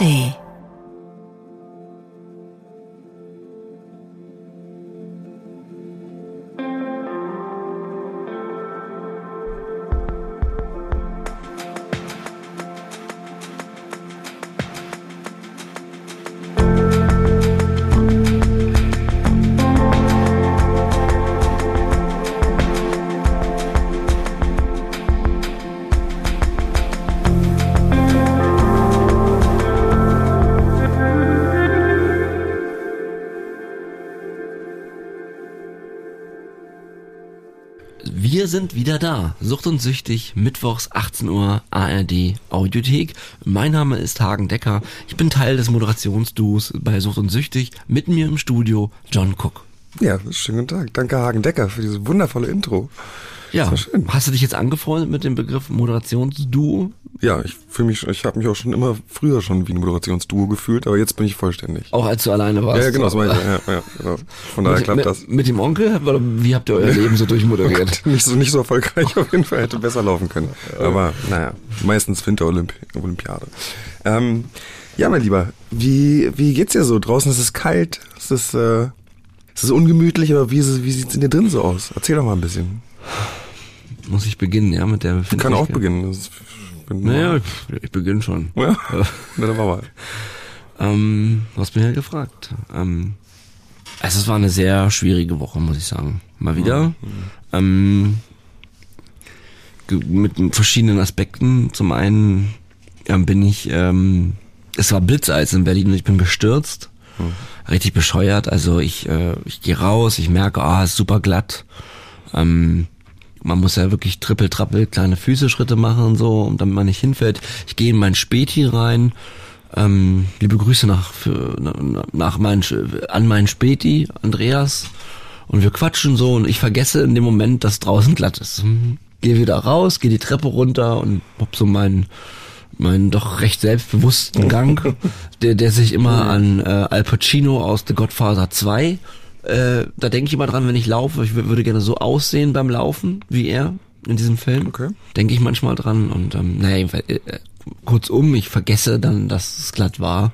ARD. Wir sind wieder da. Sucht und süchtig, mittwochs 18 Uhr, ARD Audiothek. Mein Name ist Hagen Decker. Ich bin Teil des Moderationsduos bei Sucht und süchtig. Mit mir im Studio John Cook. Ja, schönen guten Tag. Danke Hagen Decker für diese wundervolle Intro. Ja, schön. hast du dich jetzt angefreundet mit dem Begriff Moderationsduo? Ja, ich fühle mich, ich habe mich auch schon immer früher schon wie ein Moderationsduo gefühlt, aber jetzt bin ich vollständig. Auch als du alleine warst? Ja, ja, genau, das meine ich. Ja, ja, genau. Von daher mit, klappt mit, das. Mit dem Onkel? Wie habt ihr euer Leben so durchmoderiert? Nicht so, nicht so erfolgreich auf jeden Fall, hätte besser laufen können. Aber naja, meistens Winter Olymp Olympiade. Ähm, ja, mein Lieber, wie, wie geht's dir so? Draußen ist es kalt, es ist, äh, es ist ungemütlich, aber wie, es, wie sieht's in dir drin so aus? Erzähl doch mal ein bisschen. Muss ich beginnen, ja, mit der Ich kann auch beginnen. Das Naja, ich, ich beginne schon. Ja, na, dann machen wir. Ähm, du hast mich ja gefragt. Ähm, also es war eine sehr schwierige Woche, muss ich sagen. Mal wieder. Ähm, ge- mit verschiedenen Aspekten. Zum einen ähm, bin ich, ähm, es war Blitzeis in Berlin und ich bin bestürzt. Richtig bescheuert. Also ich, äh, ich gehe raus, ich merke, ah, ist super glatt. Ähm, man muss ja wirklich trippel trappel kleine Füße-Schritte machen und so, damit man nicht hinfällt. Ich gehe in mein Späti rein. Ähm, liebe Grüße nach, für, na- nach mein, an meinen Späti, Andreas. Und wir quatschen so und ich vergesse in dem Moment, dass draußen glatt ist. Gehe wieder raus, gehe die Treppe runter und hab so meinen meinen doch recht selbstbewussten Gang, der, der sich immer an äh, Al Pacino aus The Godfather 2, äh, da denke ich immer dran, wenn ich laufe, ich wür- würde gerne so aussehen beim Laufen wie er in diesem Film. Okay. Denke ich manchmal dran und ähm, naja, äh, kurzum, ich vergesse dann, dass es glatt war.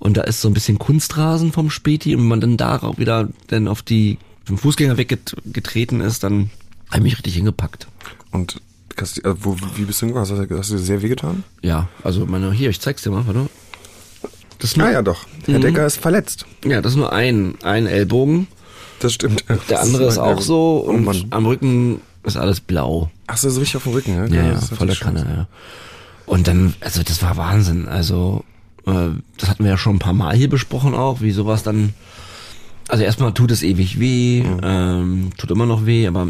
Und da ist so ein bisschen Kunstrasen vom Späti und wenn man dann darauf wieder dann auf die vom Fußgänger weggetreten ist, dann habe ich mich richtig hingepackt. Und hast, du- äh, wo, wie bist du hingekommen? Hast, du- hast du dir sehr wehgetan? Ja, also meine, hier, ich zeig's dir mal, warte. Das ist nur, Ah ja, doch. Herr Mhm. Decker ist verletzt. ja, das ist nur ein, ein Ellbogen. Das stimmt. Der andere ist auch so Oh und Mann. am Rücken ist alles blau. Ach so, so richtig auf dem Rücken, ja? Ja, ja, ist voller Kanne, ja. Und dann, also das war Wahnsinn. Also, äh, das hatten wir ja schon ein paar Mal hier besprochen auch, wie sowas dann. Also erstmal tut es ewig weh, ähm, tut immer noch weh, aber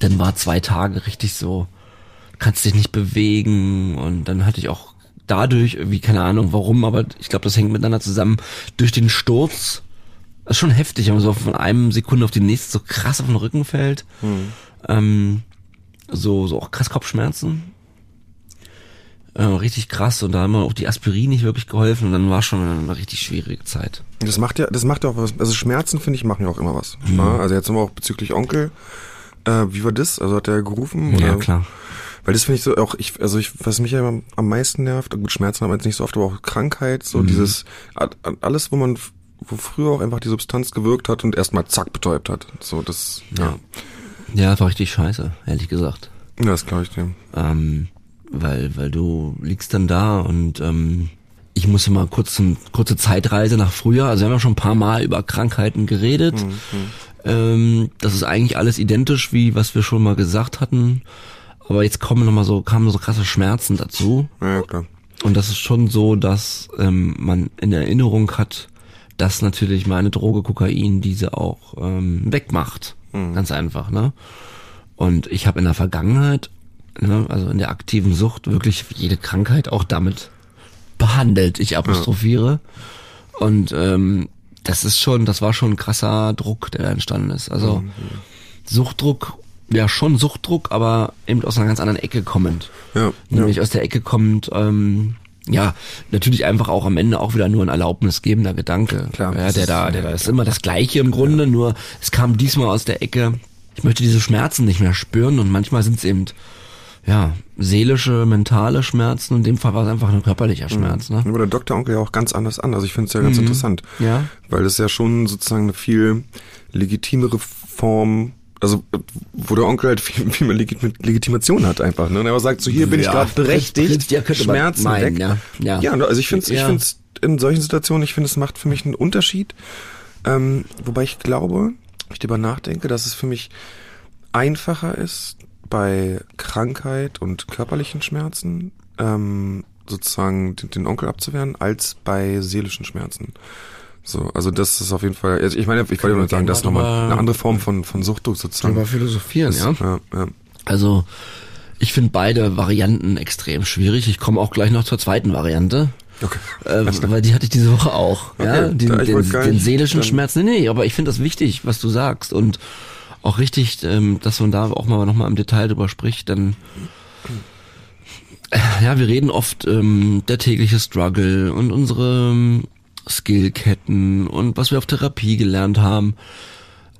dann war zwei Tage richtig so, kannst dich nicht bewegen und dann hatte ich auch dadurch, irgendwie, keine Ahnung warum, aber ich glaube, das hängt miteinander zusammen, durch den Sturz, das ist schon heftig, wenn man so von einem Sekunde auf die nächste so krass auf den Rücken fällt, ähm, so, so auch krass Kopfschmerzen, äh, richtig krass und da haben mir auch die Aspirin nicht wirklich geholfen und dann war schon eine richtig schwierige Zeit. Das macht ja, das macht ja auch was. Also Schmerzen, finde ich, machen ja auch immer was. Mhm. Ja, also jetzt haben wir auch bezüglich Onkel. Äh, wie war das? Also hat er gerufen? oder? klar. Weil das finde ich so auch, ich, also ich, was mich ja am meisten nervt, gut, Schmerzen haben wir jetzt nicht so oft, aber auch Krankheit, so Mhm. dieses, alles, wo man, wo früher auch einfach die Substanz gewirkt hat und erstmal zack betäubt hat. So, das, ja, Ja, war richtig scheiße, ehrlich gesagt. ja das glaube ich dem. ähm, weil, weil du liegst dann da und ähm, ich muss mal kurz eine kurze Zeitreise nach früher. Also wir haben ja schon ein paar Mal über Krankheiten geredet. Ähm, das ist eigentlich alles identisch, wie was wir schon mal gesagt hatten. Aber jetzt kommen noch mal so, kamen so krasse Schmerzen dazu. Ja, ja, klar. Und das ist schon so, dass ähm, man in Erinnerung hat, dass natürlich meine Droge Kokain diese auch ähm, wegmacht. Ganz einfach, ne? Und ich habe in der Vergangenheit, ne, also in der aktiven Sucht, wirklich jede Krankheit auch damit behandelt. Ich apostrophiere. Und ähm, das ist schon, das war schon ein krasser Druck, der da entstanden ist. Also Suchtdruck, ja schon Suchtdruck, aber eben aus einer ganz anderen Ecke kommend Ja, nämlich ja. aus der Ecke kommt, ähm, ja, natürlich einfach auch am Ende auch wieder nur ein erlaubnisgebender Gedanke. Klar, ja, das der da, der da ist immer das Gleiche im Grunde, nur es kam diesmal aus der Ecke, ich möchte diese Schmerzen nicht mehr spüren und manchmal sind es eben, ja, seelische, mentale Schmerzen. In dem Fall war es einfach ein körperlicher Schmerz. Ne? Aber der Dr. Onkel ja auch ganz anders an. Also ich finde es ja ganz interessant. Ja. Weil es ja schon sozusagen eine viel legitimere Form, also wo der Onkel halt viel, viel mehr Legit Legitimation hat einfach. Ne? Und er auch sagt, so hier bin ich Ja, gerade berechtigt, ja, Schmerzen meinen, weg. ja. Ja. ja, also ich finde es ich Ja. find's in solchen Situationen, ich finde, es macht für mich einen Unterschied. Ähm, wobei ich glaube, wenn ich darüber nachdenke, dass es für mich einfacher ist, bei Krankheit und körperlichen Schmerzen ähm, sozusagen den, den Onkel abzuwehren, als bei seelischen Schmerzen. So, also das ist auf jeden Fall, also ich meine, ich wollte nur sagen, das ist mal nochmal eine andere Form von, von Suchtdruck sozusagen. Drüber philosophieren, ja. ja, ja. Also ich finde beide Varianten extrem schwierig. Ich komme auch gleich noch zur zweiten Variante. Okay. Äh, weil die hatte ich diese Woche auch. ja, Okay, den, da- ich den, den nicht- seelischen dann- Schmerz. Nee, nee, aber ich finde das wichtig, was du sagst. Und auch richtig, ähm, dass man da auch mal nochmal im Detail drüber spricht, denn äh, ja, wir reden oft ähm, der tägliche Struggle und unsere ähm, Skillketten und was wir auf Therapie gelernt haben.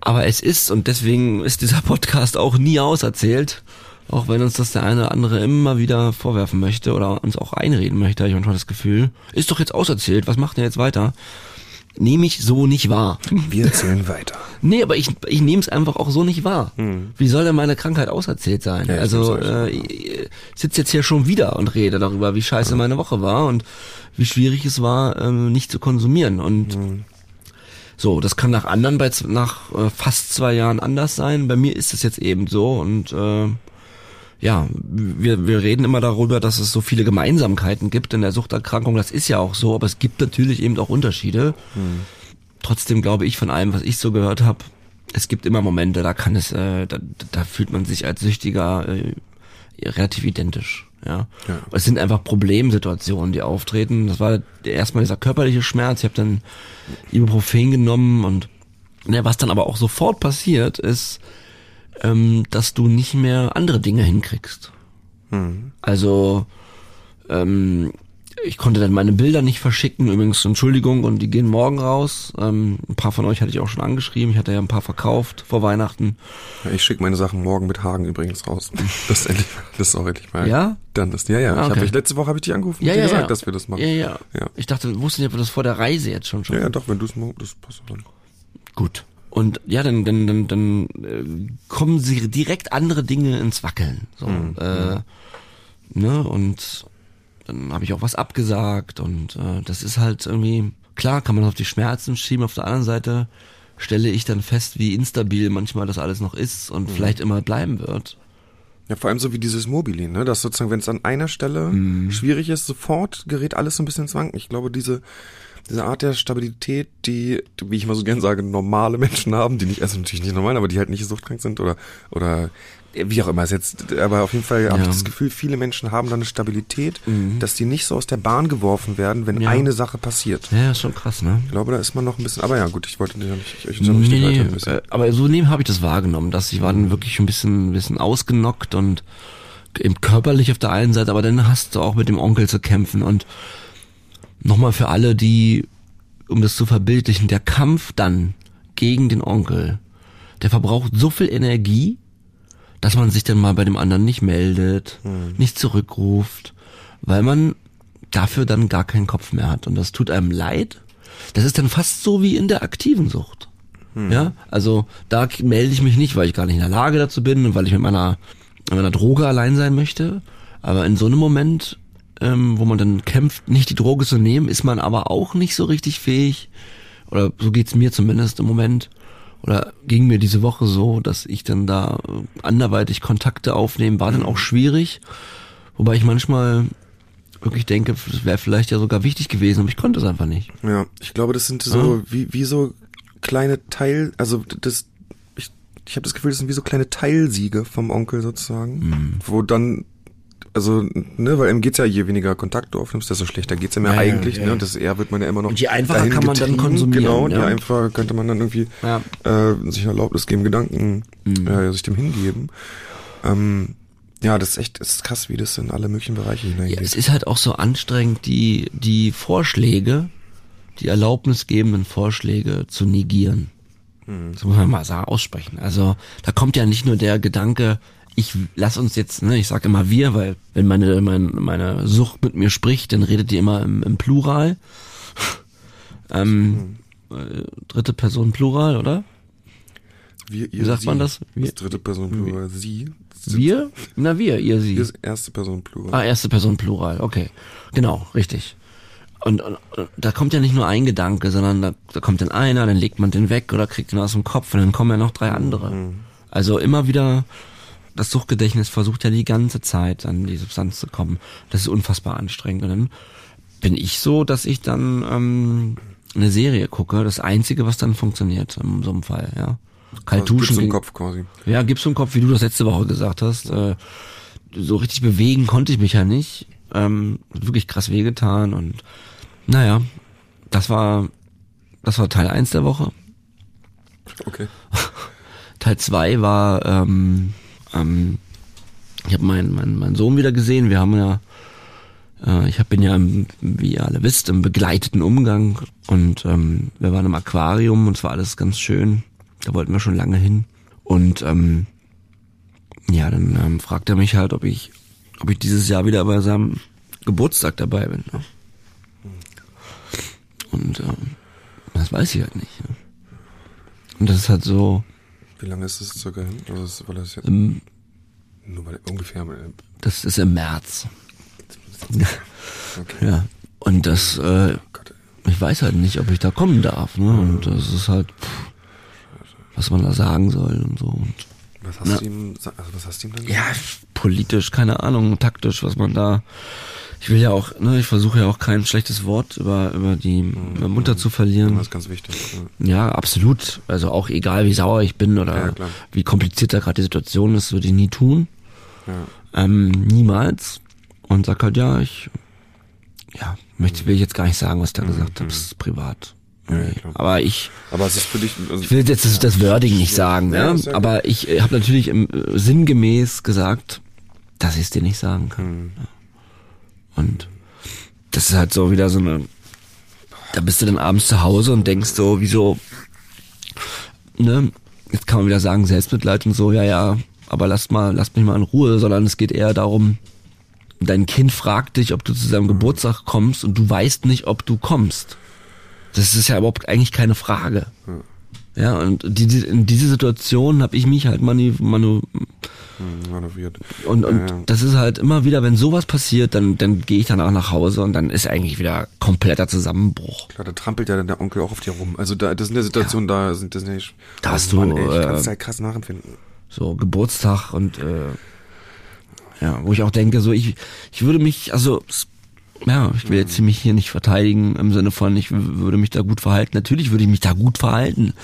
Aber es ist, und deswegen ist dieser Podcast auch nie auserzählt, auch wenn uns das der eine oder andere immer wieder vorwerfen möchte oder uns auch einreden möchte, habe ich manchmal das Gefühl, ist doch jetzt auserzählt, was macht denn jetzt weiter? Nehme ich so nicht wahr. Wir erzählen weiter. Nee, aber ich, ich nehme es einfach auch so nicht wahr. Wie soll denn meine Krankheit auserzählt sein? Hm. Ja, also äh, ich sitze jetzt hier schon wieder und rede darüber, wie scheiße meine Woche war und wie schwierig es war, ähm, nicht zu konsumieren. Und Hm. so, das kann nach anderen bei nach äh, fast zwei Jahren anders sein. Bei mir ist es jetzt eben so und äh, ja, wir, wir reden immer darüber, dass es so viele Gemeinsamkeiten gibt in der Suchterkrankung. Das ist ja auch so, aber es gibt natürlich eben auch Unterschiede. Trotzdem glaube ich von allem, was ich so gehört habe, es gibt immer Momente, da kann es, äh, da, da fühlt man sich als Süchtiger äh, relativ identisch. Ja. Ja. Es sind einfach Problemsituationen, die auftreten. Das war erstmal dieser körperliche Schmerz. Ich habe dann Ibuprofen genommen und ne, was dann aber auch sofort passiert, ist, ähm, dass du nicht mehr andere Dinge hinkriegst. Also ähm, ich konnte dann meine Bilder nicht verschicken. Übrigens, Entschuldigung, und die gehen morgen raus. Ähm, ein paar von euch hatte ich auch schon angeschrieben. Ich hatte ja ein paar verkauft vor Weihnachten. Ja, ich schicke meine Sachen morgen mit Hagen übrigens raus. Das ist endlich, das ist auch endlich mal. Ja? Dann ist, ja, ja. Ah, Ich okay. habe letzte Woche habe ich dich angerufen Ja, und dir ja, gesagt, ja. dass wir das machen. Ja, ja. Ja. Ich dachte, wusste nicht, ob wir das vor der Reise jetzt schon schon. Ja, ja, doch, wenn du es das passt dann. Gut. Und ja, dann, dann, dann, dann äh, kommen sie direkt andere Dinge ins Wackeln. So, äh, ne, und dann habe ich auch was abgesagt und äh, das ist halt irgendwie, klar kann man auf die Schmerzen schieben, auf der anderen Seite stelle ich dann fest, wie instabil manchmal das alles noch ist und vielleicht immer bleiben wird. Ja, vor allem so wie dieses Mobilin, ne? Dass sozusagen, wenn es an einer Stelle Mhm. schwierig ist, sofort gerät alles so ein bisschen ins Wanken. Ich glaube, diese, diese Art der Stabilität, die, wie ich immer so gern sage, normale Menschen haben, die nicht, also natürlich nicht normal, aber die halt nicht suchtkrank sind oder, oder wie auch immer es jetzt, aber auf jeden Fall habe ich Ja. das Gefühl, viele Menschen haben dann eine Stabilität, dass die nicht so aus der Bahn geworfen werden, wenn Mhm. Ja. eine Sache passiert. Ja, ist schon krass, ne? Ich glaube, da ist man noch ein bisschen, aber ja, gut, ich wollte ja nicht, ich Nee, weiter nee, bisschen. äh, aber so nehmen habe ich das wahrgenommen, dass ich war dann wirklich ein bisschen, ein bisschen ausgenockt und eben körperlich auf der einen Seite, aber dann hast du auch mit dem Onkel zu kämpfen und nochmal für alle, die, um das zu verbildlichen, der Kampf dann gegen den Onkel, der verbraucht so viel Energie, dass man sich dann mal bei dem anderen nicht meldet, nicht zurückruft, weil man dafür dann gar keinen Kopf mehr hat. Und das tut einem leid. Das ist dann fast so wie in der aktiven Sucht. Ja, also da melde ich mich nicht, weil ich gar nicht in der Lage dazu bin und weil ich mit meiner, mit meiner Droge allein sein möchte. Aber in so einem Moment, ähm, wo man dann kämpft, nicht die Droge zu nehmen, ist man aber auch nicht so richtig fähig. Oder so geht's mir zumindest im Moment. Oder ging mir diese Woche so, dass ich dann da äh, anderweitig Kontakte aufnehmen, war dann auch schwierig. Wobei ich manchmal wirklich denke, das wäre vielleicht ja sogar wichtig gewesen, aber ich konnte es einfach nicht. Ja, ich glaube, das sind so wie wie so kleine Teil, also das ich ich habe das Gefühl, das sind wie so kleine Teilsiege vom Onkel sozusagen, Mhm. wo dann also ne, weil ihm geht's ja je weniger Kontakt du aufnimmst, desto schlechter geht's ja mehr Ja, ja, eigentlich, ja, ne? ja. Und das eher wird man ja immer noch Und je einfacher kann man dann konsumieren, Genau, ja. je einfacher könnte man dann irgendwie Ja. äh, sich Erlaubnis geben, Gedanken Mhm. äh, sich dem hingeben. Ähm, ja, das ist echt, das ist krass, wie das in alle möglichen Bereiche Ja, hineingeht. es ist halt auch so anstrengend, die, die Vorschläge, die erlaubnisgebenden Vorschläge zu negieren. Das muss man mal sagen, aussprechen. Also da kommt ja nicht nur der Gedanke, ich lass uns jetzt, ne, ich sag immer wir, weil wenn meine, meine, meine Sucht mit mir spricht, dann redet die immer im, im Plural. ähm, äh, dritte Person Plural, oder? Wir, ihr, Wie sagt sie. man das? Wir- Das dritte Person Plural. Sie. Wir? Na wir, ihr, sie. Ist erste Person Plural. Ah, erste Person Plural, okay. Genau, richtig. Und, und, und da kommt ja nicht nur ein Gedanke, sondern da, da kommt dann einer, dann legt man den weg oder kriegt ihn aus dem Kopf und dann kommen ja noch drei andere. Also immer wieder, das Suchtgedächtnis versucht ja die ganze Zeit an die Substanz zu kommen. Das ist unfassbar anstrengend. Und dann bin ich so, dass ich dann ähm, eine Serie gucke, das Einzige, was dann funktioniert in so einem Fall, ja. Kalt Also Gibt's duschen. im Kopf quasi. ja, gib's im Kopf, wie du das letzte Woche gesagt hast. Äh, so richtig bewegen konnte ich mich ja nicht. Ähm, wirklich krass wehgetan und naja, das war das war Teil 1 der Woche. Okay. Teil 2 war, ähm, ähm, ich habe meinen mein, mein Sohn wieder gesehen. Wir haben ja, äh, ich hab bin ja, im, wie ihr alle wisst, im begleiteten Umgang und ähm, wir waren im Aquarium und es war alles ganz schön. Da wollten wir schon lange hin. Und ähm, ja, dann ähm, fragt er mich halt, ob ich, ob ich dieses Jahr wieder bei seinem Geburtstag dabei bin. Ne? Und ähm, das weiß ich halt nicht. Ne? Und das ist halt so, Wie lange ist es circa hin? Also das, weil das jetzt ähm, nur weil ungefähr mal. das ist im März. Okay. Ja. Und das, äh, Gott, ich weiß halt nicht, ob ich da kommen darf. Ne? Und das ist halt, pff, was man da sagen soll und so. Und was hast Na. du ihm, also was hast du ihm dann ja, politisch, keine Ahnung, taktisch, was man da. Ich will ja auch, ne, ich versuche ja auch kein schlechtes Wort über über die über Mutter zu verlieren. Das ist ganz wichtig. Ja. Ja, absolut. Also auch egal, wie sauer ich bin oder Ja, wie kompliziert da gerade die Situation ist, würde ich nie tun. Ja. Ähm, niemals. Und sag halt, ja, ich, ja, möchte, will ich jetzt gar nicht sagen, was ich da gesagt habe, das ist privat. Mhm. Ja. Aber ich, Aber es ist für dich. Also, ich will jetzt das, das Wording nicht sagen, gut. aber ich äh, habe natürlich im, äh, sinngemäß gesagt, dass ich es dir nicht sagen kann. Hm. Ja. Und das ist halt so wieder so eine, da bist du dann abends zu Hause und denkst so, wieso, ne, jetzt kann man wieder sagen, Selbstmitleid und so, ja, ja, aber lasst mal, lasst mich mal in Ruhe, sondern es geht eher darum, dein Kind fragt dich, ob du zu seinem Geburtstag kommst und du weißt nicht, ob du kommst. Das ist ja überhaupt eigentlich keine Frage. Ja, und die, die, in diese Situation habe ich mich halt manu, manu hm, manövriert. und, und Ja, ja. das ist halt immer wieder, wenn sowas passiert, dann, dann gehe ich danach nach Hause und dann ist eigentlich wieder kompletter Zusammenbruch. Klar, da trampelt ja dann der Onkel auch auf dir rum. Also da, das sind ja Situationen, da sind das nicht. Da hast oh du, Mann, ey, ich kann äh, es halt krass nachempfinden. So Geburtstag und äh, ja, wo ich auch denke, so ich, ich würde mich, also ja, ich will jetzt mich hier nicht verteidigen im Sinne von, ich würde mich da gut verhalten. Natürlich würde ich mich da gut verhalten.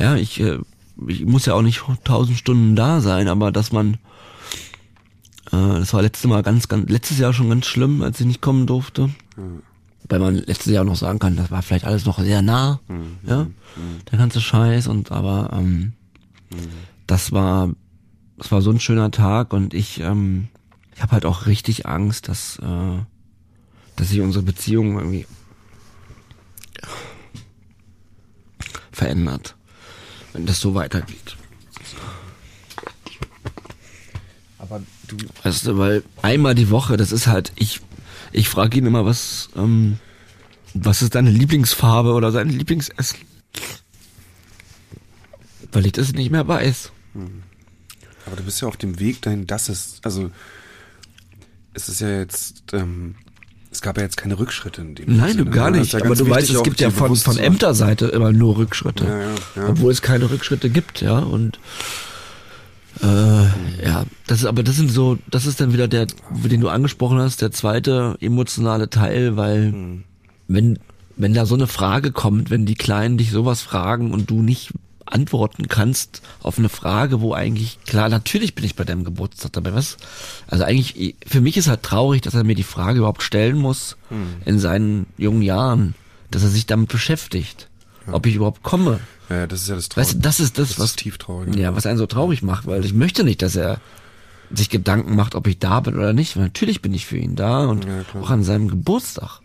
Ja, ich, äh, ich muss ja auch nicht tausend Stunden da sein, aber dass man, äh, das war letztes Mal ganz, ganz, letztes Jahr schon ganz schlimm, als ich nicht kommen durfte. Weil man letztes Jahr noch sagen kann, das war vielleicht alles noch sehr nah, ja, der ganze Scheiß und aber ähm, das war das war so ein schöner Tag und ich ähm, ich habe halt auch richtig Angst, dass äh, dass sich unsere Beziehung irgendwie verändert, wenn das so weitergeht. Aber du, Weißt du, weil einmal die Woche, das ist halt, ich, ich frage ihn immer, was, ähm, was ist deine Lieblingsfarbe oder sein Lieblingsessen? Weil ich das nicht mehr weiß. aber du bist ja auf dem Weg dahin, dass es, also es ist ja jetzt, ähm, es gab ja jetzt keine Rückschritte in dem Nein, du Sinne, gar ne? Nicht. ja Aber du weißt, es gibt ja von, von Ämterseite immer nur Rückschritte. Ja, ja, ja. Obwohl es keine Rückschritte gibt, ja. Und äh, ja, das ist, aber das sind so, das ist dann wieder der, den du angesprochen hast, der zweite emotionale Teil, weil Hm. wenn, wenn da so eine Frage kommt, wenn die Kleinen dich sowas fragen und du nicht antworten kannst auf eine Frage, wo eigentlich, klar, natürlich bin ich bei deinem Geburtstag dabei, was? Also eigentlich, für mich ist halt traurig, dass er mir die Frage überhaupt stellen muss Hm. in seinen jungen Jahren, dass er sich damit beschäftigt, ob ich überhaupt komme. Ja, ja, das ist ja das Weißt du, das ist das, das was ist tief traurig. ja, was einen so traurig macht, weil ich möchte nicht, dass er sich Gedanken macht, ob ich da bin oder nicht. Weil natürlich bin ich für ihn da und Ja, auch an seinem Geburtstag.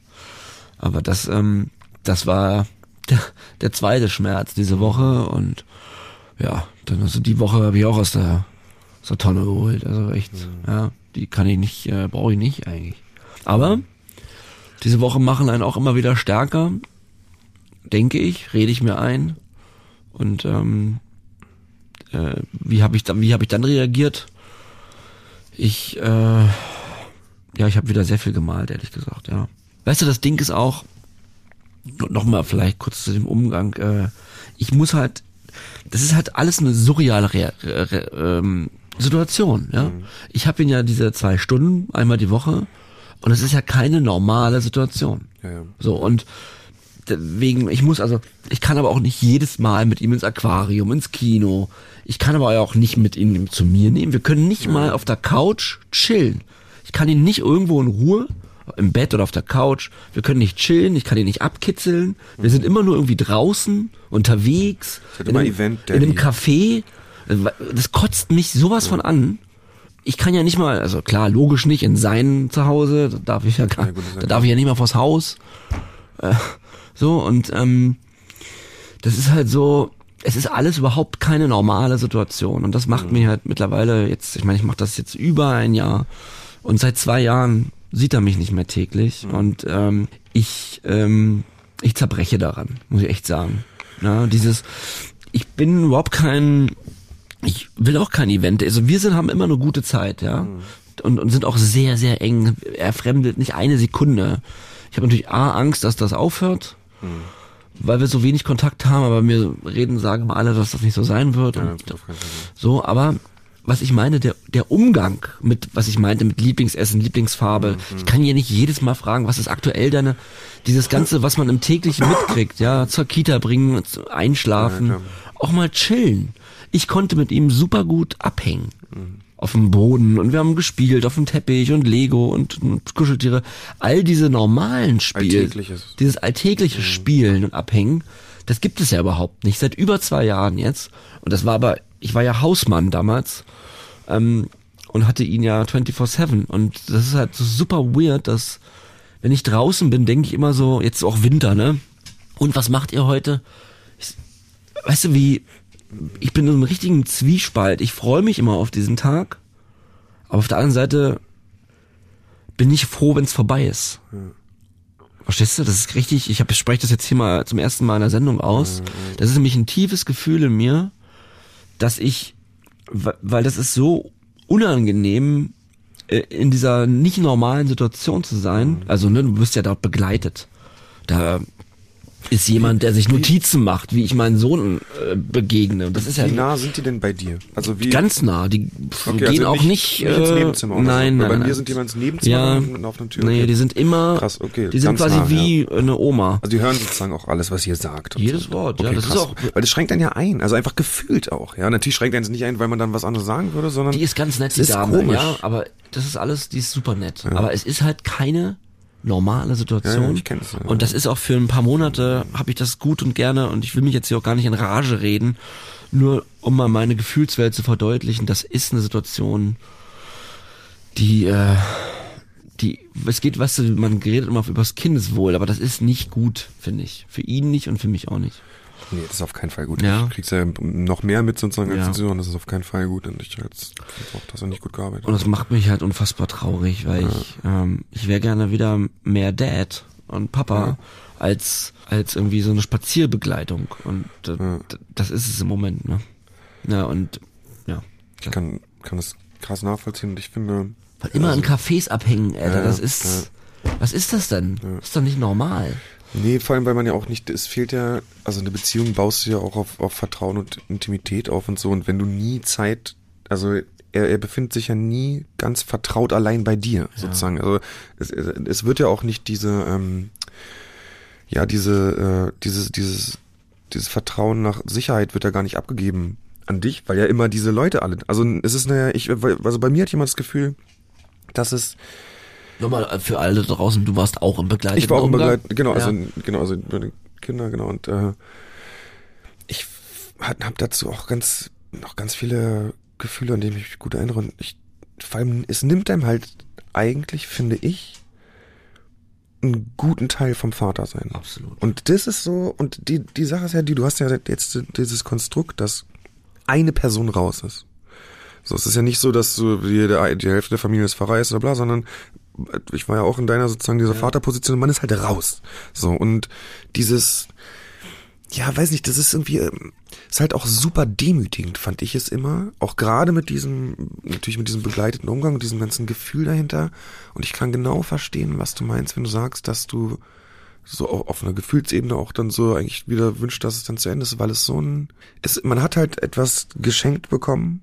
Aber das, ähm, das war der, der zweite Schmerz diese Woche und ja, dann also die Woche habe ich auch aus der so Tonne geholt. Also echt, ja, die kann ich nicht, äh, brauche ich nicht eigentlich. Aber diese Woche machen einen auch immer wieder stärker, denke ich, rede ich mir ein. Und ähm, äh, wie habe ich dann, wie habe ich dann reagiert? Ich, äh, ja, ich habe wieder sehr viel gemalt, ehrlich gesagt, ja. Weißt du, das Ding ist auch, nochmal vielleicht kurz zu dem Umgang, äh, ich muss halt, das ist halt alles eine surreale Re Re ähm, Situation, ja. Mhm. Ich habe ihn ja diese zwei Stunden, einmal die Woche, und es ist ja keine normale Situation. Ja, ja. So, und wegen, ich muss also, ich kann aber auch nicht jedes Mal mit ihm ins Aquarium, ins Kino. Ich kann aber auch nicht mit ihm zu mir nehmen. Wir können nicht mal auf der Couch chillen. Ich kann ihn nicht irgendwo in Ruhe im Bett oder auf der Couch. Wir können nicht chillen. Ich kann ihn nicht abkitzeln. Wir sind immer nur irgendwie draußen, unterwegs. In immer einem, Event in einem. Café. Das kotzt mich sowas von an. Ich kann ja nicht mal, also klar, logisch nicht in sein Zuhause, da darf ich ja gar, Ja, ja da darf ich ja nicht mal vors Haus. Äh, so, und ähm, das ist halt so, es ist alles überhaupt keine normale Situation. Und das macht Mhm. mich halt mittlerweile jetzt, ich meine, ich mache das jetzt über ein Jahr und seit zwei Jahren sieht er mich nicht mehr täglich. Mhm. Und ähm, ich, ähm, ich zerbreche daran, muss ich echt sagen. Ja, dieses, ich bin überhaupt kein, ich will auch kein Event. Also wir sind, haben immer eine gute Zeit, ja. Und, und sind auch sehr, sehr eng. Er fremdet nicht eine Sekunde. Ich habe natürlich A, Angst, dass das aufhört, weil wir so wenig Kontakt haben, aber mir reden, sagen mal alle, dass das nicht so sein wird. Ja, so, aber was ich meine, der, der Umgang mit, was ich meinte, mit Lieblingsessen, Lieblingsfarbe. Ich kann hier nicht jedes Mal fragen, was ist aktuell deine, dieses Ganze, was man im täglichen mitkriegt, ja, zur Kita bringen, einschlafen, Ja, auch mal chillen. Ich konnte mit ihm super gut abhängen. Auf dem Boden und wir haben gespielt auf dem Teppich und Lego und, und Kuscheltiere. All diese normalen Spiele, Alltägliches. dieses alltägliche Spielen und Abhängen, das gibt es ja überhaupt nicht. Seit über zwei Jahren jetzt. Und das war aber, ich war ja Hausmann damals ähm, und hatte ihn ja 24-7. Und das ist halt so super weird, dass wenn ich draußen bin, denke ich immer so, jetzt ist auch Winter, ne? Und was macht ihr heute? Ich, weißt du, wie, ich bin in einem richtigen Zwiespalt. Ich freue mich immer auf diesen Tag, aber auf der anderen Seite bin ich froh, wenn es vorbei ist. Verstehst du? Das ist richtig, ich, ich spreche das jetzt hier mal zum ersten Mal in der Sendung aus. Das ist nämlich ein tiefes Gefühl in mir, dass ich, weil das ist so unangenehm, äh, in dieser nicht normalen Situation zu sein. Also, ne, du wirst ja dort begleitet. Da ist jemand, der sich Notizen macht, wie ich meinen Sohn äh, begegne. Und das ist ja Wie nah sind die denn bei dir? Also wie ganz nah. Die Okay, gehen also auch nicht- nicht. nicht ins äh, Nebenzimmer oder so. nein, Weil nein, bei nein. mir sind die ins Nebenzimmer ja, und mit einer Tür. Nee, Okay. die sind immer. Krass, okay, Die sind quasi nah, wie eine Oma. Also die hören sozusagen auch alles, was ihr sagt. Jedes so. Wort, ja, okay, das ist krass. auch- Weil das schränkt einen ja ein, also einfach gefühlt auch. Ja, natürlich schränkt einen es nicht ein, weil man dann was anderes sagen würde, sondern Die ist ganz nett, die ist Dame, komisch. ja, aber das ist alles, die ist super nett. Aber es ist halt keine normale Situation. Ja, ich kenn's, ja. Und das ist auch für ein paar Monate, habe ich das gut und gerne und ich will mich jetzt hier auch gar nicht in Rage reden, nur um mal meine Gefühlswelt zu verdeutlichen, das ist eine Situation, die, äh, die, es geht, weißt du, man redet immer über das Kindeswohl, aber das ist nicht gut, finde ich. Für ihn nicht und für mich auch nicht. Nee, das ist auf keinen Fall gut. Ja. Ich krieg's ja noch mehr mit sozusagen als Ja. Zuhörer, das ist auf keinen Fall gut und ich jetzt find auch, dass er nicht gut gearbeitet Und das macht mich halt unfassbar traurig, weil ich, ähm, ich wäre gerne wieder mehr Dad und Papa als, als irgendwie so eine Spazierbegleitung. Und äh, Ja. das ist es im Moment, ne? Ja, und ja. Ich kann, kann das krass nachvollziehen und ich finde, Weil immer in Cafés abhängen, Alter, Ja, das ist, was ist das denn? Das ist doch nicht normal. Nee, vor allem, weil man ja auch nicht, es fehlt ja, also eine Beziehung baust du ja auch auf, auf Vertrauen und Intimität auf und so. Und wenn du nie Zeit, also er, er befindet sich ja nie ganz vertraut allein bei dir, sozusagen. Also es, es wird ja auch nicht diese, ähm, ja, diese, äh, dieses, dieses, dieses Vertrauen nach Sicherheit wird ja gar nicht abgegeben an dich, weil ja immer diese Leute alle, also es ist naja, ich, also bei mir hat jemand das Gefühl, dass es, Nochmal für alle draußen, du warst auch im Begleiteten ich war auch im? Begleit, genau, also Ja. genau, also Kinder, genau und äh, ich habe dazu auch ganz noch ganz viele Gefühle, an die ich mich gut erinnere und ich vor allem es nimmt einem halt eigentlich finde ich einen guten Teil vom Vater sein. Absolut. Und das ist so und die die Sache ist ja die, du hast ja jetzt dieses Konstrukt, dass eine Person raus ist. So, es ist ja nicht so, dass du die, die Hälfte der Familie ist verreist oder bla, sondern ich war ja auch in deiner sozusagen dieser ja. Vaterposition man ist halt raus. So, und dieses, ja, weiß nicht, das ist irgendwie, ähm, ist halt auch super demütigend, fand ich es immer. Auch gerade mit diesem, natürlich mit diesem begleiteten Umgang und diesem ganzen Gefühl dahinter. Und ich kann genau verstehen, was du meinst, wenn du sagst, dass du so auf einer Gefühlsebene auch dann so eigentlich wieder wünscht, dass es dann zu Ende ist, weil es so ein, es, man hat halt etwas geschenkt bekommen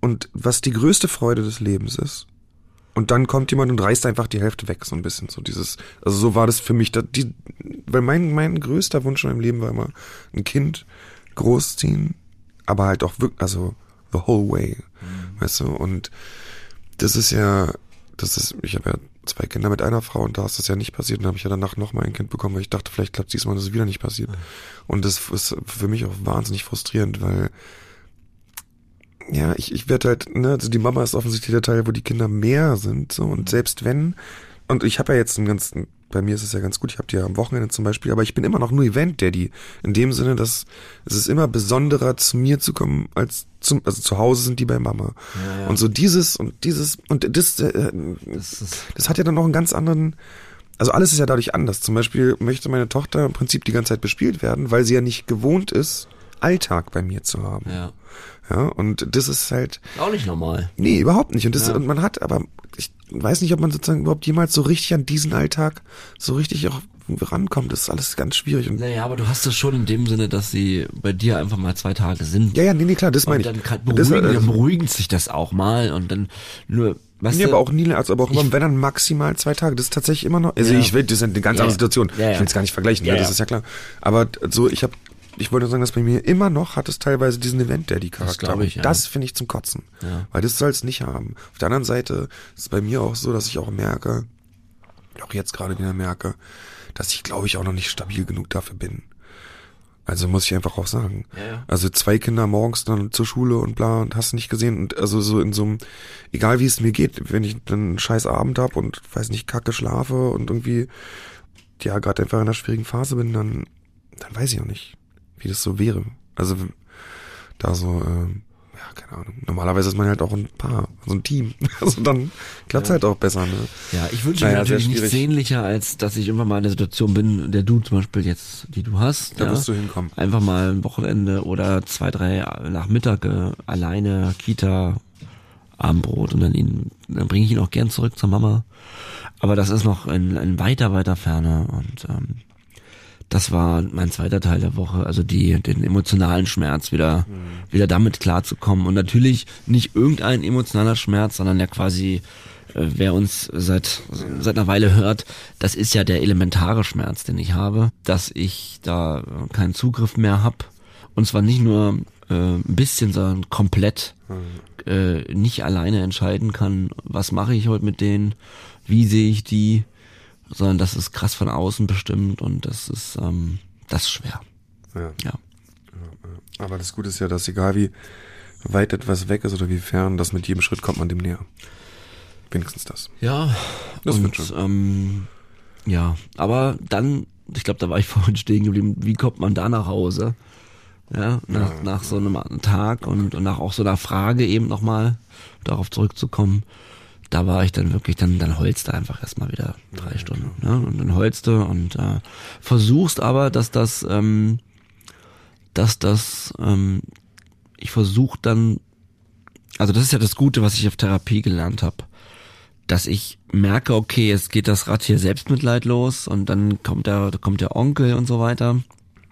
und was die größte Freude des Lebens ist. Und dann kommt jemand und reißt einfach die Hälfte weg, so ein bisschen. So dieses, also so war das für mich. Da, die, weil mein, mein größter Wunsch in meinem Leben war immer, ein Kind großziehen, aber halt auch wirklich, also the whole way. Mhm. Weißt du? Und das ist ja, das ist, ich habe ja zwei Kinder mit einer Frau und da ist das ja nicht passiert. Und habe ich ja danach noch mal ein Kind bekommen, weil ich dachte, vielleicht klappt diesmal, dass es wieder nicht passiert. Mhm. Und das ist für mich auch wahnsinnig frustrierend, weil ja, ich, ich werde halt, ne, also die Mama ist offensichtlich der Teil, wo die Kinder mehr sind, so, und selbst wenn, und ich habe ja jetzt einen ganzen, bei mir ist es ja ganz gut, ich habe die ja am Wochenende zum Beispiel, aber ich bin immer noch nur Event-Daddy. In dem Sinne, dass es ist immer besonderer, zu mir zu kommen, als zum, also zu Hause sind die bei Mama. Ja, ja. Und so dieses und dieses, und das, äh, das, das hat ja dann noch einen ganz anderen, also alles ist ja dadurch anders. Zum Beispiel möchte meine Tochter im Prinzip die ganze Zeit bespielt werden, weil sie ja nicht gewohnt ist, Alltag bei mir zu haben. Ja. Ja, und das ist halt. Auch nicht normal. Nee, überhaupt nicht. Und das, ja. und man hat, aber ich weiß nicht, ob man sozusagen überhaupt jemals so richtig an diesen Alltag so richtig auch rankommt. Das ist alles ganz schwierig. Und naja, aber du hast es schon in dem Sinne, dass sie bei dir einfach mal zwei Tage sind. Ja, ja, nee, nee, klar, das meine ich. Dann kann, beruhigen, das, äh, dann beruhigt sich das auch mal und dann nur, Weißt nee, du, aber auch nie, also aber auch immer, wenn dann maximal zwei Tage. Das ist tatsächlich immer noch. Also ja. ich will, das ist eine ganz ja. andere Situation. Ja, ich will es gar nicht vergleichen, ja, das ist ja klar. Aber so, ich habe ich wollte sagen, dass bei mir immer noch hat es teilweise diesen Event-Daddy-Charakter. Das, ich, ja. das finde ich zum Kotzen. Ja. Weil das soll es nicht haben. Auf der anderen Seite ist es bei mir auch so, dass ich auch merke, auch jetzt gerade wieder merke, dass ich glaube ich auch noch nicht stabil genug dafür bin. Also muss ich einfach auch sagen. Ja, ja. Also zwei Kinder morgens dann zur Schule und bla und hast nicht gesehen und also so in so einem, egal wie es mir geht, wenn ich dann einen scheiß Abend hab und weiß nicht, kacke schlafe und irgendwie ja gerade einfach in einer schwierigen Phase bin, dann dann weiß ich auch nicht wie das so wäre. Also da so, ähm, ja, keine Ahnung. Normalerweise ist man halt auch ein Paar, so ein Team. Also dann klappt's ja. halt auch besser, ne? Ja, ich wünsche naja, mir natürlich nichts sehnlicher, als dass ich irgendwann mal in der Situation bin, der du zum Beispiel jetzt, die du hast. Da ja, wirst du hinkommen. Einfach mal ein Wochenende oder zwei, drei Nachmittage alleine, Kita, Abendbrot und dann ihn, dann bringe ich ihn auch gern zurück zur Mama. Aber das ist noch in, in weiter, weiter Ferne und ähm, das war mein zweiter Teil der Woche, also die, den emotionalen Schmerz wieder, mhm. wieder damit klarzukommen. Und natürlich nicht irgendein emotionaler Schmerz, sondern ja quasi, äh, wer uns seit, seit einer Weile hört, das ist ja der elementare Schmerz, den ich habe, dass ich da keinen Zugriff mehr hab. Und zwar nicht nur äh, ein bisschen, sondern komplett mhm. äh, nicht alleine entscheiden kann, was mache ich heute mit denen, wie sehe ich die, sondern das ist krass von außen bestimmt und das ist ähm, das ist schwer. Ja. ja. Aber das Gute ist ja, dass egal wie weit etwas weg ist oder wie fern, dass mit jedem Schritt kommt man dem näher. Wenigstens das. Ja. Das und, wird schon. Ähm, ja, aber dann, ich glaube, da war ich vorhin stehen geblieben, wie kommt man da nach Hause? Ja, nach, ja, nach so einem Tag und, und nach auch so einer Frage eben nochmal darauf zurückzukommen da war ich dann wirklich, dann, dann holst du einfach erstmal wieder drei ja, Stunden. Ne? Und dann holst du und äh, versuchst aber, dass das, ähm, dass das, ähm, ich versuche dann, also das ist ja das Gute, was ich auf Therapie gelernt habe, dass ich merke, okay, jetzt geht das Rad hier Selbstmitleid los und dann kommt der, kommt der Onkel und so weiter,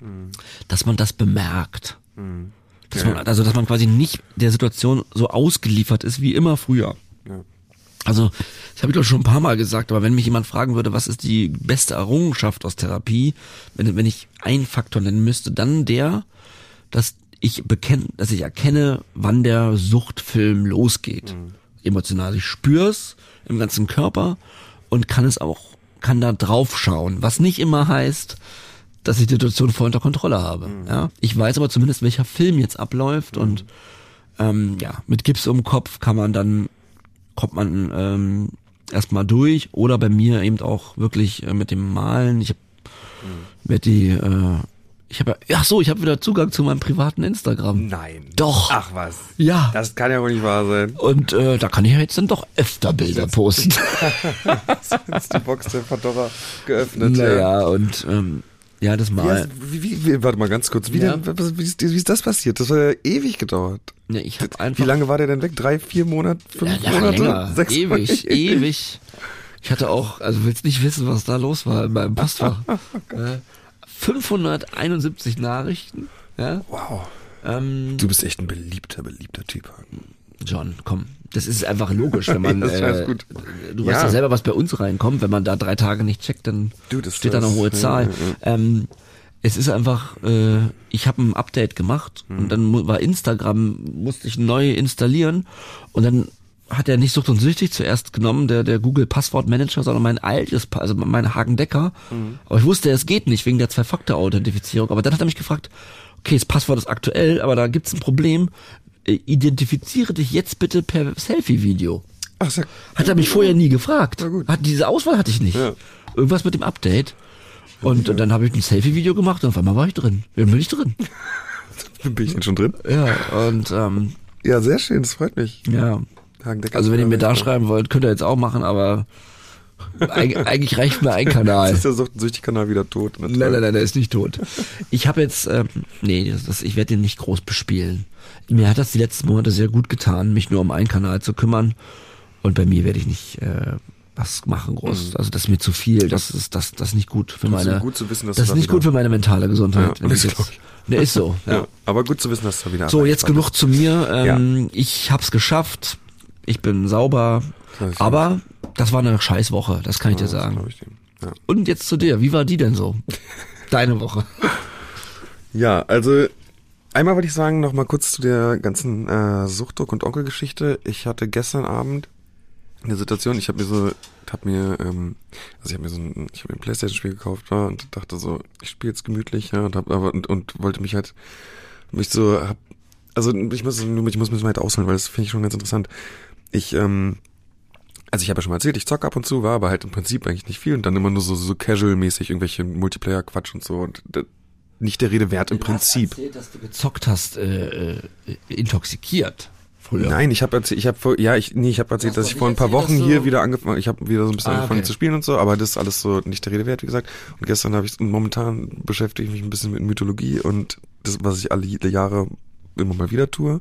mhm. dass man das bemerkt. Mhm. Dass ja. man, also dass man quasi nicht der Situation so ausgeliefert ist wie immer früher. Ja. Also, das habe ich doch schon ein paar Mal gesagt, aber wenn mich jemand fragen würde, was ist die beste Errungenschaft aus Therapie, wenn, wenn ich einen Faktor nennen müsste, dann der, dass ich bekenne, dass ich erkenne, wann der Suchtfilm losgeht. Mhm. Emotional. Ich spür's im ganzen Körper und kann es auch, kann da drauf schauen, was nicht immer heißt, dass ich die Situation voll unter Kontrolle habe. Mhm. Ja? Ich weiß aber zumindest, welcher Film jetzt abläuft mhm. und ähm, ja, mit Gips um Kopf kann man dann kommt man ähm, erstmal durch oder bei mir eben auch wirklich äh, mit dem Malen. Ich mhm. werde die äh, Ich habe ja, ach so, ich habe wieder Zugang zu meinem privaten Instagram. Nein. Doch. Ach was. Ja. Das kann ja wohl nicht wahr sein. Und äh, da kann ich ja jetzt dann doch öfter Bilder posten. Jetzt die Box der Pandora geöffnet. ja. naja, und ähm, ja, das mal. wie, wie, wie, warte mal ganz kurz. Wie, Ja. denn, wie, ist, wie ist das passiert? Das hat ja ewig gedauert. Ja, ich habe einfach Wie lange war der denn weg? Drei, vier Monate? Fünf ja, Monate? länger, Sechs ewig, Monate? ewig. Ich hatte auch, also willst nicht wissen, was da los war in meinem Postfach. äh, 571 Nachrichten. Ja, Wow. ähm, Du bist echt ein beliebter, beliebter Typ. John, komm. Das ist einfach logisch, wenn man. Äh, gut. Du Ja. weißt ja selber, was bei uns reinkommt. Wenn man da drei Tage nicht checkt, dann Du, steht da eine hohe Zahl. ja, Ähm, es ist einfach, äh, ich habe ein Update gemacht Hm. und dann mu- war Instagram, musste ich neu installieren und dann hat er nicht Sucht und Süchtig zuerst genommen, der, der Google Passwortmanager, sondern mein altes, also mein Hagen Decker. Hm. Aber ich wusste, es geht nicht wegen der Zwei-Faktor-Authentifizierung. Aber dann hat er mich gefragt, okay, das Passwort ist aktuell, aber da gibt's ein Problem. Äh, Identifiziere dich jetzt bitte per Selfie-Video. Ach, sag, Hat er mich vorher nie gefragt. Hat, diese Auswahl hatte ich nicht. Ja. Irgendwas mit dem Update. Und dann habe ich ein Selfie-Video gemacht und auf einmal war ich drin. Dann bin ich drin. bin ich denn schon drin? Ja, und ähm, Ja, sehr schön, das freut mich. ja. Also wenn ihr mir da ja- schreiben wollt, könnt ihr jetzt auch machen, aber eig eigentlich reicht mir ein Kanal. Jetzt ist der Sucht- und Süchtig-Kanal wieder tot. Nein, nein, nein, der ist nicht tot. Ich habe jetzt, ähm, nee, das, das, ich werde den nicht groß bespielen. Mir hat das die letzten Monate sehr gut getan, mich nur um einen Kanal zu kümmern. Und bei mir werde ich nicht äh, was machen groß. Also das ist mir zu viel. Das ist das, das ist nicht gut für Das ist meine. gut zu wissen, dass das ist nicht gut für meine mentale Gesundheit. Ja, das jetzt, ne, ist so. Ja. Ja. aber gut zu wissen, dass du wieder So, jetzt erreichbar genug zu mir. Ähm, Ich hab's geschafft. Ich bin sauber. Das ist Aber das war eine Scheißwoche, das kann ich dir. Ja, sagen. ich. Ja. Und jetzt zu dir. Wie war die denn so? Deine Woche. Ja, also einmal wollte ich sagen, noch mal kurz zu der ganzen äh, Suchtdruck und Onkelgeschichte. Ich hatte gestern Abend eine Situation, ich habe mir so, hab mir, ähm, also ich habe mir so ein, ich habe ein Playstation-Spiel gekauft ja, und dachte so, ich spiele jetzt gemütlich, ja, und hab aber und, und wollte mich halt, mich so, hab, also ich muss, ich muss mich halt ausholen, weil das finde ich schon ganz interessant. Ich, ähm, also ich habe ja schon mal erzählt, ich zock ab und zu, war aber halt im Prinzip eigentlich nicht viel und dann immer nur so, so casual-mäßig irgendwelche Multiplayer-Quatsch und so und nicht der Rede wert im Prinzip. Erzählt, dass du gezockt hast, äh, äh, intoxikiert. Früher. Nein, ich habe erzählt, ich habe vor, ja, ich nee, ich habe erzählt, Ach dass ich vor ein paar Wochen hier wieder angefangen, ich habe wieder so ein bisschen Ah, angefangen okay. zu spielen und so, aber das ist alles so nicht der Rede wert, wie gesagt. Und gestern habe ich momentan beschäftige ich mich ein bisschen mit Mythologie und das, was ich alle Jahre immer mal wieder tue.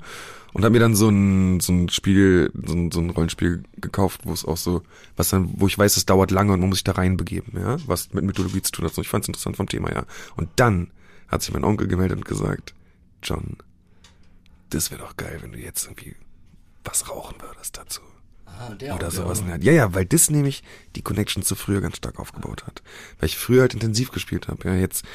Und habe mir dann so ein, so ein Spiel, so ein, so ein Rollenspiel gekauft, wo es auch so, was dann, wo ich weiß, es dauert lange und man muss sich da reinbegeben, ja, was mit Mythologie zu tun hat. Und ich fand es interessant vom Thema, ja. Und dann hat sich mein Onkel gemeldet und gesagt, John, das wäre doch geil, wenn du jetzt irgendwie was rauchen würdest dazu. Ah, der Oder sowas. Ja. Ja, ja, weil das nämlich die Connection zu früher ganz stark aufgebaut hat. Weil ich früher halt intensiv gespielt habe. Ja, jetzt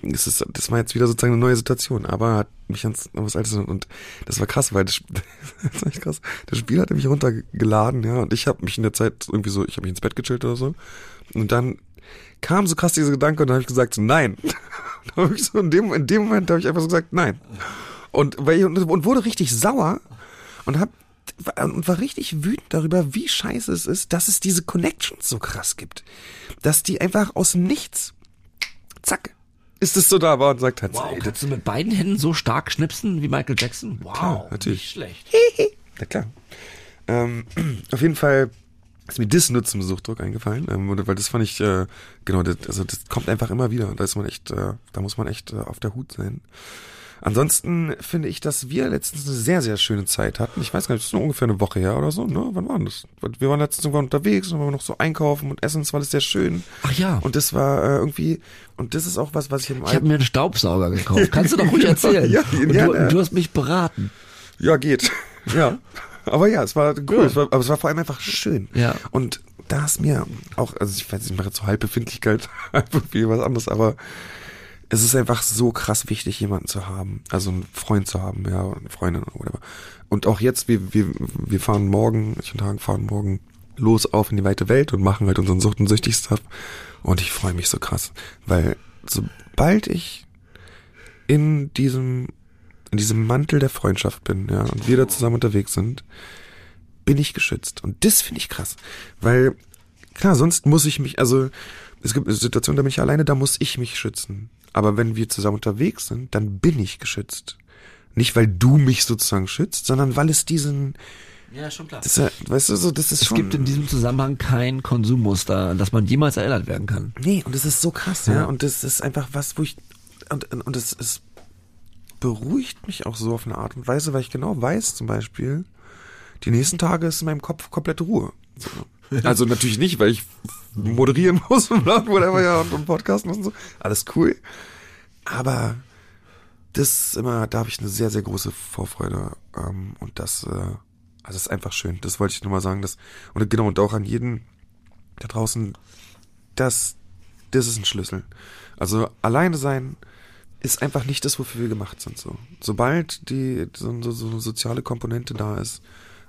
ist es, das war jetzt wieder sozusagen eine neue Situation, aber hat mich ans an was Altes und das war krass, weil das, das war echt krass. Das Spiel hatte mich runtergeladen, ja, und ich habe mich in der Zeit irgendwie so, ich habe mich ins Bett gechillt oder so. Und dann kam so krass dieser Gedanke und dann habe ich gesagt, so, nein. da ich so in dem, in dem Moment habe ich einfach so gesagt, nein. Und, weil und wurde richtig sauer und hab und war richtig wütend darüber, wie scheiße es ist, dass es diese Connections so krass gibt. Dass die einfach aus dem Nichts, zack, ist es so da war und sagt halt, Wow, ey, kannst du mit beiden Händen so stark schnipsen wie Michael Jackson? Wow, Klar, natürlich. nicht schlecht. na klar. Ähm, auf jeden Fall ist mir das nur zum Suchtdruck eingefallen, ähm, weil das fand ich, äh, genau, das, also das kommt einfach immer wieder. Da ist man echt, äh, da muss man echt äh, auf der Hut sein. Ansonsten finde ich, dass wir letztens eine sehr, sehr schöne Zeit hatten. Ich weiß gar nicht, das ist nur ungefähr eine Woche her oder so, ne? Wann war das? Wir waren letztens irgendwann unterwegs und waren noch so einkaufen und essen, das war alles sehr schön. Ach ja, Und das war äh, irgendwie, und das ist auch was, was ich im ich habe mir einen Staubsauger gekauft. Kannst du doch ruhig erzählen. Ja, ja, du, ja. du hast mich beraten. Ja, geht. Ja. Aber ja, es war cool. Ja. Es war, aber es war vor allem einfach schön. Ja. Und da ist mir auch, also ich weiß nicht, ich mache jetzt so Halbbefindlichkeit, einfach wie was anderes, aber es ist einfach so krass wichtig, jemanden zu haben. Also einen Freund zu haben, ja, oder eine Freundin oder whatever. Und auch jetzt, wir, wir, wir fahren morgen, ich und Hagen fahren morgen los auf in die weite Welt und machen halt unseren Sucht- und Süchtig-Stuff. Und ich freue mich so krass, weil sobald ich in diesem in diesem Mantel der Freundschaft bin, ja, und wir da zusammen unterwegs sind, bin ich geschützt. Und das finde ich krass. Weil, klar, sonst muss ich mich, also, es gibt eine Situation, da bin ich alleine, da muss ich mich schützen. Aber wenn wir zusammen unterwegs sind, dann bin ich geschützt. Nicht, weil du mich sozusagen schützt, sondern weil es diesen, Ja, schon klar. das, ist weißt du, so, das ist Es schon. gibt in diesem Zusammenhang kein Konsummuster, an das man jemals erinnert werden kann. Nee, und das ist so krass, ja. Ja. Und das ist einfach was, wo ich. Und, und es, es beruhigt mich auch so auf eine Art und Weise, weil ich genau weiß, zum Beispiel, die nächsten Tage ist in meinem Kopf komplette Ruhe. So. Also natürlich nicht, weil ich moderieren muss und whatever, ja, und, und podcasten und so. Alles cool. Aber das ist immer, da habe ich eine sehr, sehr große Vorfreude. Ähm, und das, äh, also das ist einfach schön. Das wollte ich nur mal sagen. Das, und genau, und auch an jeden da draußen, das, das ist ein Schlüssel. Also alleine sein ist einfach nicht das, wofür wir gemacht sind. So, sobald die so, so, so eine soziale Komponente da ist,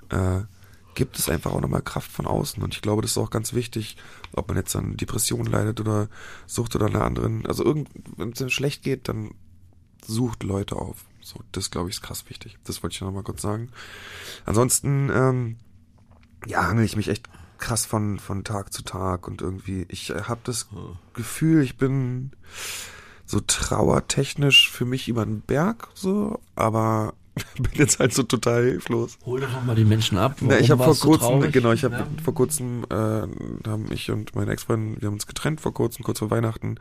äh, gibt es einfach auch nochmal Kraft von außen. Und ich glaube, das ist auch ganz wichtig, ob man jetzt an Depressionen leidet oder Sucht oder einer anderen. Also irgend, wenn es schlecht geht, dann sucht Leute auf. So, das glaube ich ist krass wichtig. Das wollte ich nochmal kurz sagen. Ansonsten, ähm, ja, hangel ich mich echt krass von, von Tag zu Tag und irgendwie, ich äh, habe das Gefühl, ich bin so trauertechnisch für mich über den Berg, so, aber bin jetzt halt so total hilflos. Hol doch noch mal die Menschen ab. Na, ich habe Warum vor kurzem, traurig? genau, ich habe Ja. vor kurzem, äh, haben ich und meine Ex-Freundin, wir haben uns getrennt vor kurzem, kurz vor Weihnachten.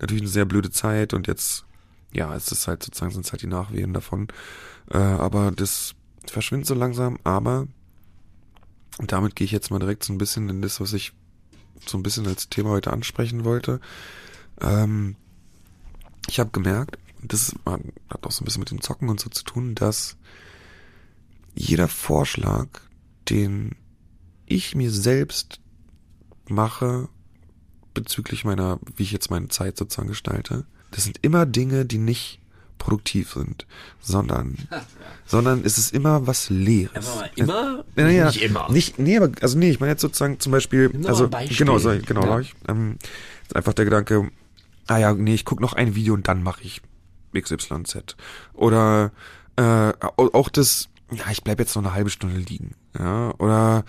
Natürlich eine sehr blöde Zeit und jetzt, ja, es ist halt sozusagen, sind es halt die Nachwehen davon. Äh, aber das verschwindet so langsam, aber und damit gehe ich jetzt mal direkt so ein bisschen in das, was ich so ein bisschen als Thema heute ansprechen wollte. Ähm, ich habe gemerkt, und das hat auch so ein bisschen mit dem Zocken und so zu tun, dass jeder Vorschlag, den ich mir selbst mache bezüglich meiner, wie ich jetzt meine Zeit sozusagen gestalte, das sind immer Dinge, die nicht produktiv sind, sondern, sondern es ist immer was Leeres. Aber immer? Ja, ja, Nicht immer. Nicht, nee, aber, also nee, ich meine jetzt sozusagen zum Beispiel, also, ein Beispiel. genau, so, genau, Ja. ich, ähm, ist einfach der Gedanke, ah ja, nee, ich guck noch ein Video und dann mache ich XYZ. Oder, äh, au- auch das, ja, ich bleib jetzt noch eine halbe Stunde liegen, ja, oder,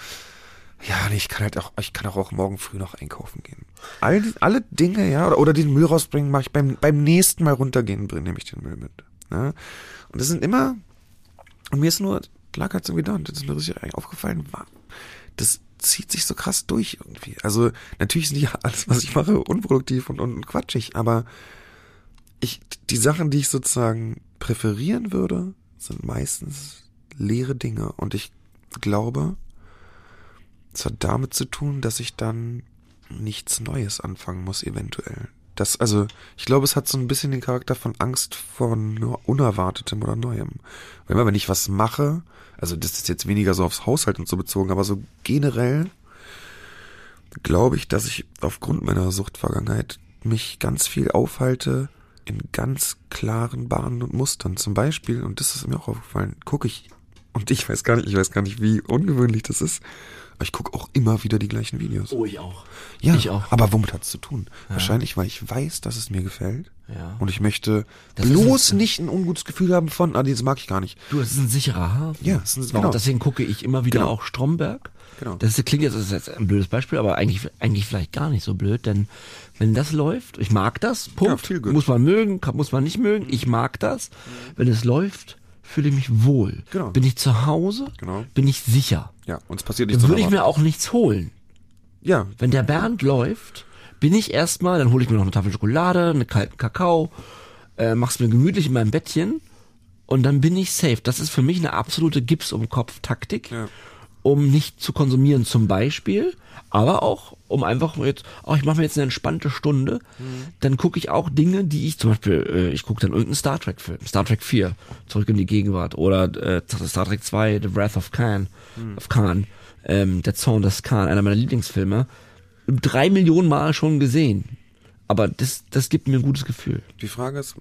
ja, nee, ich kann halt auch, ich kann auch, morgen früh noch einkaufen gehen. All die, alle Dinge, ja, oder, oder den Müll rausbringen, mache ich beim, beim nächsten Mal runtergehen, nehme ich den Müll mit. Ja? Und das sind immer, und mir ist nur, lag halt so und das ist mir richtig aufgefallen, war, das zieht sich so krass durch irgendwie. Also, natürlich ist nicht alles, was ich mache, unproduktiv und, und quatschig, aber ich, die Sachen, die ich sozusagen präferieren würde, sind meistens leere Dinge. Und ich glaube, es hat damit zu tun, dass ich dann nichts Neues anfangen muss, eventuell. Das, also, ich glaube, es hat so ein bisschen den Charakter von Angst vor nur Unerwartetem oder Neuem. Weil immer, wenn ich was mache, also das ist jetzt weniger so aufs Haushalt und so bezogen, aber so generell glaube ich, dass ich aufgrund meiner Suchtvergangenheit mich ganz viel aufhalte in ganz klaren Bahnen und Mustern. Zum Beispiel, und das ist mir auch aufgefallen, gucke ich, und ich weiß gar nicht, ich weiß gar nicht, wie ungewöhnlich das ist, aber ich gucke auch immer wieder die gleichen Videos. Oh, ich auch. Ja, Ich auch. aber womit hat's zu tun? Wahrscheinlich, weil ich weiß, dass es mir gefällt. Ja. Und ich möchte Das bloß ein- nicht ein ungutes Gefühl haben von, ah, das mag ich gar nicht. Du, das ist ein sicherer Hafen. Ja, das ist- Warum? genau. Deswegen gucke ich immer wieder Genau. auch Stromberg. Genau. Das klingt jetzt, das ist jetzt ein blödes Beispiel, aber eigentlich, eigentlich vielleicht gar nicht so blöd, denn wenn das läuft, ich mag das, Punkt. Ja. Muss man mögen, kann, muss man nicht mögen, ich mag das. Wenn es läuft, fühle ich mich wohl. Genau. Bin ich zu Hause, Genau. bin ich sicher. Ja, und es passiert nicht Dann würde ich mir auch nichts holen. Ja, Wenn der Bernd läuft, bin ich erstmal, dann hole ich mir noch eine Tafel Schokolade, einen kalten Kakao, äh, mach's mir gemütlich in meinem Bettchen und dann bin ich safe. Das ist für mich eine absolute Gips um Kopf Taktik, Ja. Um nicht zu konsumieren zum Beispiel, aber auch um einfach jetzt, oh, ich mache mir jetzt eine entspannte Stunde, dann gucke ich auch Dinge, die ich zum Beispiel, äh, ich gucke dann irgendeinen Star Trek Film, Star Trek 4, zurück in die Gegenwart oder äh, Star Trek 2, The Wrath of Khan, of Khan, ähm, der Zorn des Khan, einer meiner Lieblingsfilme, drei Millionen Mal schon gesehen. Aber das, das gibt mir ein gutes Gefühl. die Frage ist,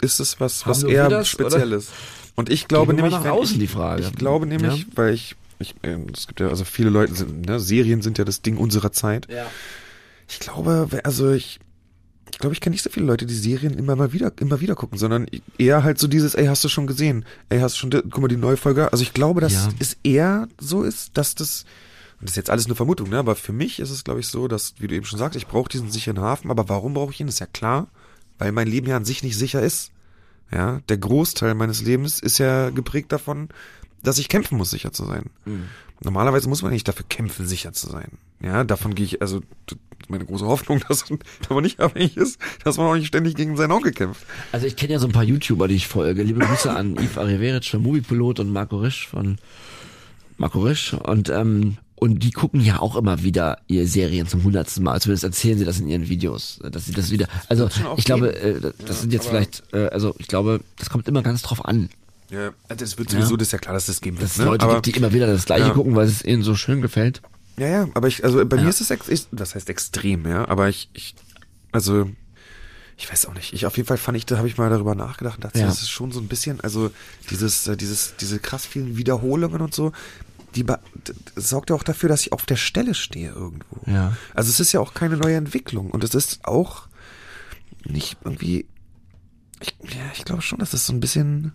ist es was, Haben was eher das, Spezielles? Und ich glaube nämlich, nach außen ich, die Frage. ich glaube nämlich, Ja. weil ich, ich, ähm, es gibt ja, also viele Leute sind, ne, Serien sind ja das Ding unserer Zeit. Ja. Ich glaube, also ich, ich glaube, ich kenne nicht so viele Leute, die Serien immer mal wieder, immer wieder gucken, sondern eher halt so dieses, ey, hast du schon gesehen? Ey, hast du schon, guck mal, die neue Folge? Also ich glaube, dass Ja. es eher so ist, dass das das ist jetzt alles eine Vermutung, ne? aber für mich ist es, glaube ich, so, dass, wie du eben schon sagst, ich brauche diesen sicheren Hafen, aber warum brauche ich ihn? Ist ja klar, weil mein Leben ja an sich nicht sicher ist. Ja, der Großteil meines Lebens ist ja geprägt davon, dass ich kämpfen muss, sicher zu sein. Mhm. Normalerweise muss man nicht dafür kämpfen, sicher zu sein. Ja, davon gehe ich, also meine große Hoffnung, dass, man nicht abhängig ist, dass man auch nicht ständig gegen seinen Onkel kämpft. Also ich kenne ja so ein paar YouTuber, die ich folge. Liebe Grüße an Yves Arriveric von Moviepilot und Marco Risch von Marco Risch und ähm, und die gucken ja auch immer wieder ihre Serien zum hundertsten Mal. Zumindest erzählen sie das in ihren Videos, dass sie das wieder. Also das ich glaube, äh, das ja, sind jetzt vielleicht, äh, also ich glaube, das kommt immer ganz drauf an. Ja, also das wird sowieso, ja. das ist ja klar, dass das geben wird. Dass es ne? Leute aber, gibt, die immer wieder das Gleiche ja. gucken, weil es ihnen so schön gefällt. Ja, ja, aber ich, also bei ja. mir ist es, ex, das heißt extrem, ja, aber ich, ich, also ich weiß auch nicht. Ich auf jeden Fall fand ich, da habe ich mal darüber nachgedacht dachte, ja. das ist schon so ein bisschen, also dieses, äh, dieses, diese krass vielen Wiederholungen und so, die sorgt ja auch dafür, dass ich auf der Stelle stehe irgendwo. Ja. Also es ist ja auch keine neue Entwicklung und es ist auch nicht irgendwie, ich, ja, ich glaube schon, dass das so ein bisschen,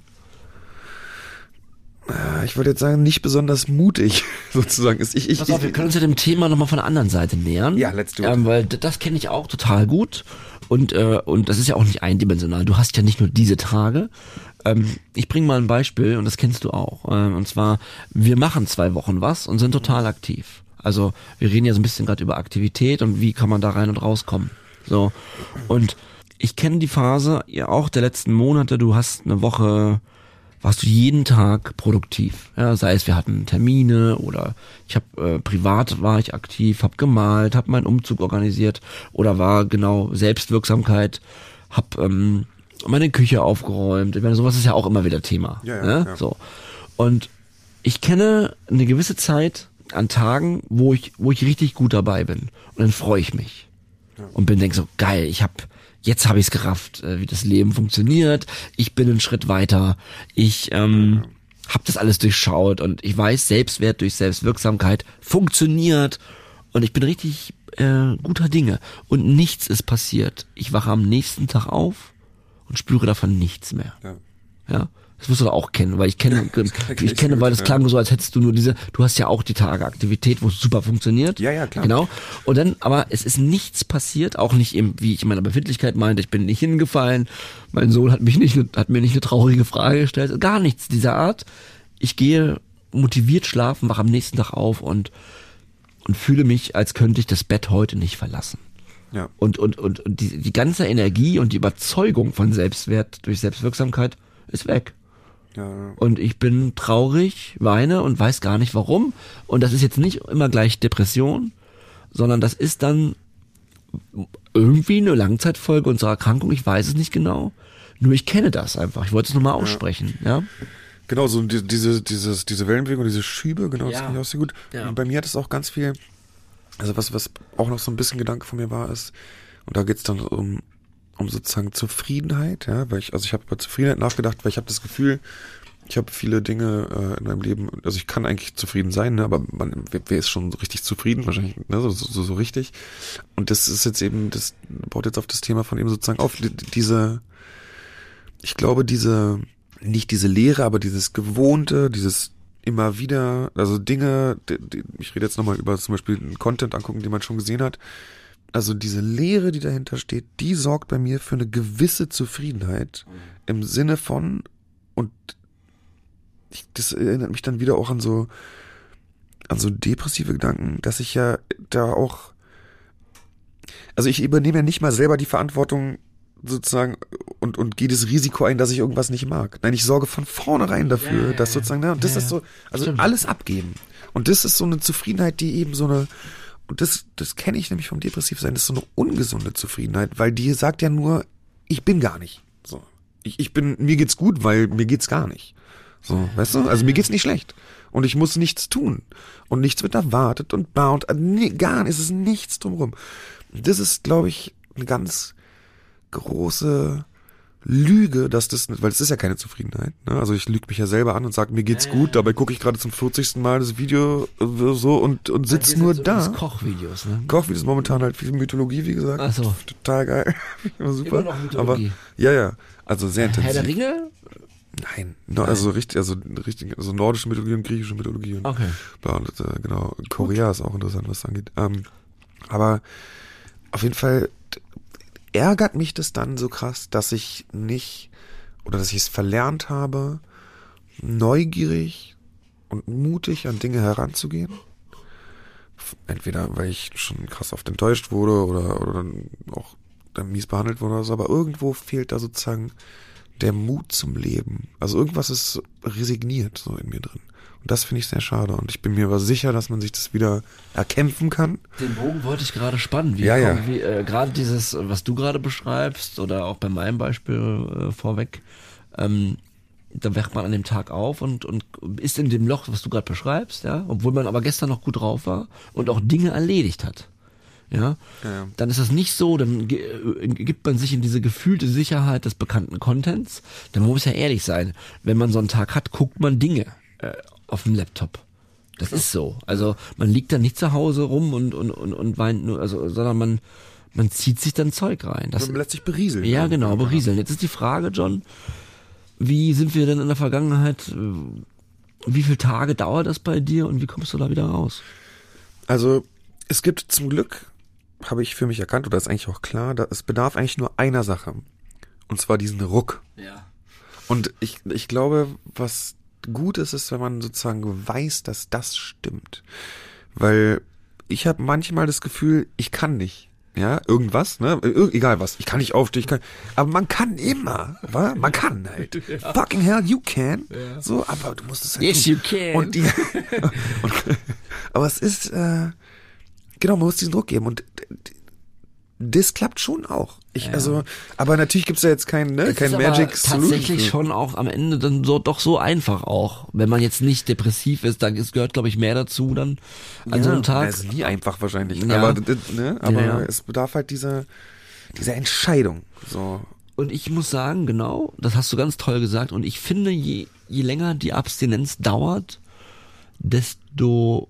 äh, ich wollte jetzt sagen, nicht besonders mutig sozusagen ist. Ich, ich, Pass auf, wir können uns ja dem Thema nochmal von der anderen Seite nähern. Ja, let's do it. Ähm, weil das kenne ich auch total gut und, äh, und das ist ja auch nicht eindimensional. Du hast ja nicht nur diese Tage, ähm, ich bringe mal ein Beispiel und das kennst du auch. Ähm, und zwar, wir machen zwei Wochen was und sind total aktiv. Also wir reden ja so ein bisschen gerade über Aktivität und wie kann man da rein und rauskommen. So. Und ich kenne die Phase ja auch der letzten Monate, du hast eine Woche, warst du jeden Tag produktiv. Ja, sei es wir hatten Termine oder ich habe äh, privat war ich aktiv, habe gemalt, habe meinen Umzug organisiert oder war genau Selbstwirksamkeit, habe ähm, meine Küche aufgeräumt. Ich meine, sowas ist ja auch immer wieder Thema. Ja, ja, ne? ja. So. Und ich kenne eine gewisse Zeit an Tagen, wo ich, wo ich richtig gut dabei bin. Und dann freue ich mich. Ja. Und bin denk so, geil, ich hab, jetzt habe ich es gerafft, äh, wie das Leben funktioniert. Ich bin einen Schritt weiter. Ich ähm, ja. habe das alles durchschaut und ich weiß, Selbstwert durch Selbstwirksamkeit funktioniert. Und ich bin richtig äh, guter Dinge. Und nichts ist passiert. Ich wache am nächsten Tag auf und spüre davon nichts mehr. Ja. ja? Das musst du auch kennen, weil ich kenne, ich kenne, weil das klang so, als hättest du nur diese, du hast ja auch die Tage Aktivität, wo es super funktioniert. Ja, ja, klar. Genau. Und dann, aber es ist nichts passiert, auch nicht eben, wie ich in meiner Befindlichkeit meinte, ich bin nicht hingefallen, mein Sohn hat mich nicht, hat mir nicht eine traurige Frage gestellt, gar nichts dieser Art. Ich gehe motiviert schlafen, wache am nächsten Tag auf und, und fühle mich, als könnte ich das Bett heute nicht verlassen. Ja. Und, und, und, und die, die ganze Energie und die Überzeugung von Selbstwert durch Selbstwirksamkeit ist weg. Ja. Und ich bin traurig, weine und weiß gar nicht warum. Und das ist jetzt nicht immer gleich Depression, sondern das ist dann irgendwie eine Langzeitfolge unserer Erkrankung. Ich weiß es nicht genau. Nur ich kenne das einfach. Ich wollte es nochmal aussprechen, ja. ja? Genau, so die, diese, dieses, diese Wellenbewegung, diese Schübe, genau, das ja. finde ich auch sehr gut. Ja. Und bei mir hat es auch ganz viel, also was, was auch noch so ein bisschen Gedanke von mir war, ist, und da geht's dann um, um sozusagen Zufriedenheit, ja, weil ich, also ich habe über Zufriedenheit nachgedacht, weil ich habe das Gefühl, ich habe viele Dinge äh, in meinem Leben, also ich kann eigentlich zufrieden sein, ne, aber man, wer, wer ist schon richtig zufrieden, wahrscheinlich, ne, so, so, so richtig. Und das ist jetzt eben, das baut jetzt auf das Thema von eben sozusagen auf, diese, ich glaube, diese, nicht diese Lehre, aber dieses Gewohnte, dieses immer wieder, also Dinge, die, die, ich rede jetzt nochmal über zum Beispiel einen Content angucken, den man schon gesehen hat. Also diese Lehre, die dahinter steht, die sorgt bei mir für eine gewisse Zufriedenheit mhm. im Sinne von, und ich, das erinnert mich dann wieder auch an so, an so depressive Gedanken, dass ich ja da auch, also ich übernehme ja nicht mal selber die Verantwortung sozusagen und, und gehe das Risiko ein, dass ich irgendwas nicht mag. Nein, ich sorge von vornherein dafür, ja, dass sozusagen, ne, und das ja, ist so, also stimmt. alles abgeben. Und das ist so eine Zufriedenheit, die eben so eine, und das, das kenne ich nämlich vom Depressivsein, das ist so eine ungesunde Zufriedenheit, weil die sagt ja nur, ich bin gar nicht. So. Ich, ich bin, mir geht's gut, weil mir geht's gar nicht. So, weißt du? Also mir geht's nicht schlecht. Und ich muss nichts tun. Und nichts wird erwartet und baut. Nee, gar nicht. Es ist nichts drumherum. Das ist, glaube ich, eine ganz große Lüge, dass das, weil es ist ja keine Zufriedenheit. Ne? Also ich lüge mich ja selber an und sage, mir geht's gut, dabei gucke ich gerade zum 40. Mal das Video äh, so und, und sitz nur da. Kochvideos, ne? Kochvideos momentan halt viel Mythologie, wie gesagt. Ach so. Total geil. Immer super. Immer noch Mythologie. Aber ja, ja. Also sehr intensiv. Herr der Ringe? Nein, no, also richtig, also richtig, also nordische Mythologie und griechische Mythologie und Okay. bla, und, äh, genau. Korea ist auch interessant, was das angeht. Ähm, aber auf jeden Fall ärgert mich das dann so krass, dass ich nicht oder dass ich es verlernt habe, neugierig und mutig an Dinge heranzugehen. Entweder weil ich schon krass oft enttäuscht wurde oder, oder dann auch dann mies behandelt wurde oder so, aber irgendwo fehlt da sozusagen der Mut zum Leben. Also irgendwas ist resigniert so in mir drin. Und das finde ich sehr schade. Und ich bin mir aber sicher, dass man sich das wieder erkämpfen kann. Den Bogen wollte ich gerade spannen. Wie Ja, ja. Wie, äh, gerade dieses, was du gerade beschreibst, oder auch bei meinem Beispiel äh, vorweg, ähm, da wacht man an dem Tag auf und, und ist in dem Loch, was du gerade beschreibst, ja, obwohl man aber gestern noch gut drauf war und auch Dinge erledigt hat. Ja, Ja. dann ist das nicht so, dann äh, gibt man sich in diese gefühlte Sicherheit des bekannten Contents. Dann muss ja ehrlich sein, wenn man so einen Tag hat, guckt man Dinge äh, auf dem Laptop. Das ist so. Also man liegt dann nicht zu Hause rum und, und, und, und weint nur, also, sondern man, man zieht sich dann Zeug rein. Das, Man lässt sich berieseln. ja, genau, berieseln. Jetzt ist die Frage, John, wie sind wir denn in der Vergangenheit, äh, wie viele Tage dauert das bei dir und wie kommst du da wieder raus? Also es gibt zum Glück, habe ich für mich erkannt, oder ist eigentlich auch klar, da, es bedarf eigentlich nur einer Sache. Und zwar diesen Ruck. Ja. Und ich, ich glaube, was gut ist, ist, wenn man sozusagen weiß, dass das stimmt. Weil ich habe manchmal das Gefühl, ich kann nicht. Ja, irgendwas, ne? Egal was. Ich kann nicht aufstehen, ich kann. Aber man kann immer, wa? Man kann halt. Fucking hell, you can. So, aber du musst es halt Yes, tun. you can. Und die, und, aber es ist, äh, genau, man muss diesen Druck geben. Und das klappt schon auch. Ich, also, aber natürlich gibt's ja jetzt kein, ne, Es kein ist aber Magic Solution. tatsächlich schon auch am Ende dann so doch so einfach auch. Wenn man jetzt nicht depressiv ist, dann ist, gehört glaube ich mehr dazu dann an so einem Tag. Das ist nie einfach wahrscheinlich. Ja. Aber, ne, aber Ja, ja. es bedarf halt dieser, dieser Entscheidung. So. Und ich muss sagen, genau, das hast du ganz toll gesagt. Und ich finde, je, je länger die Abstinenz dauert, desto,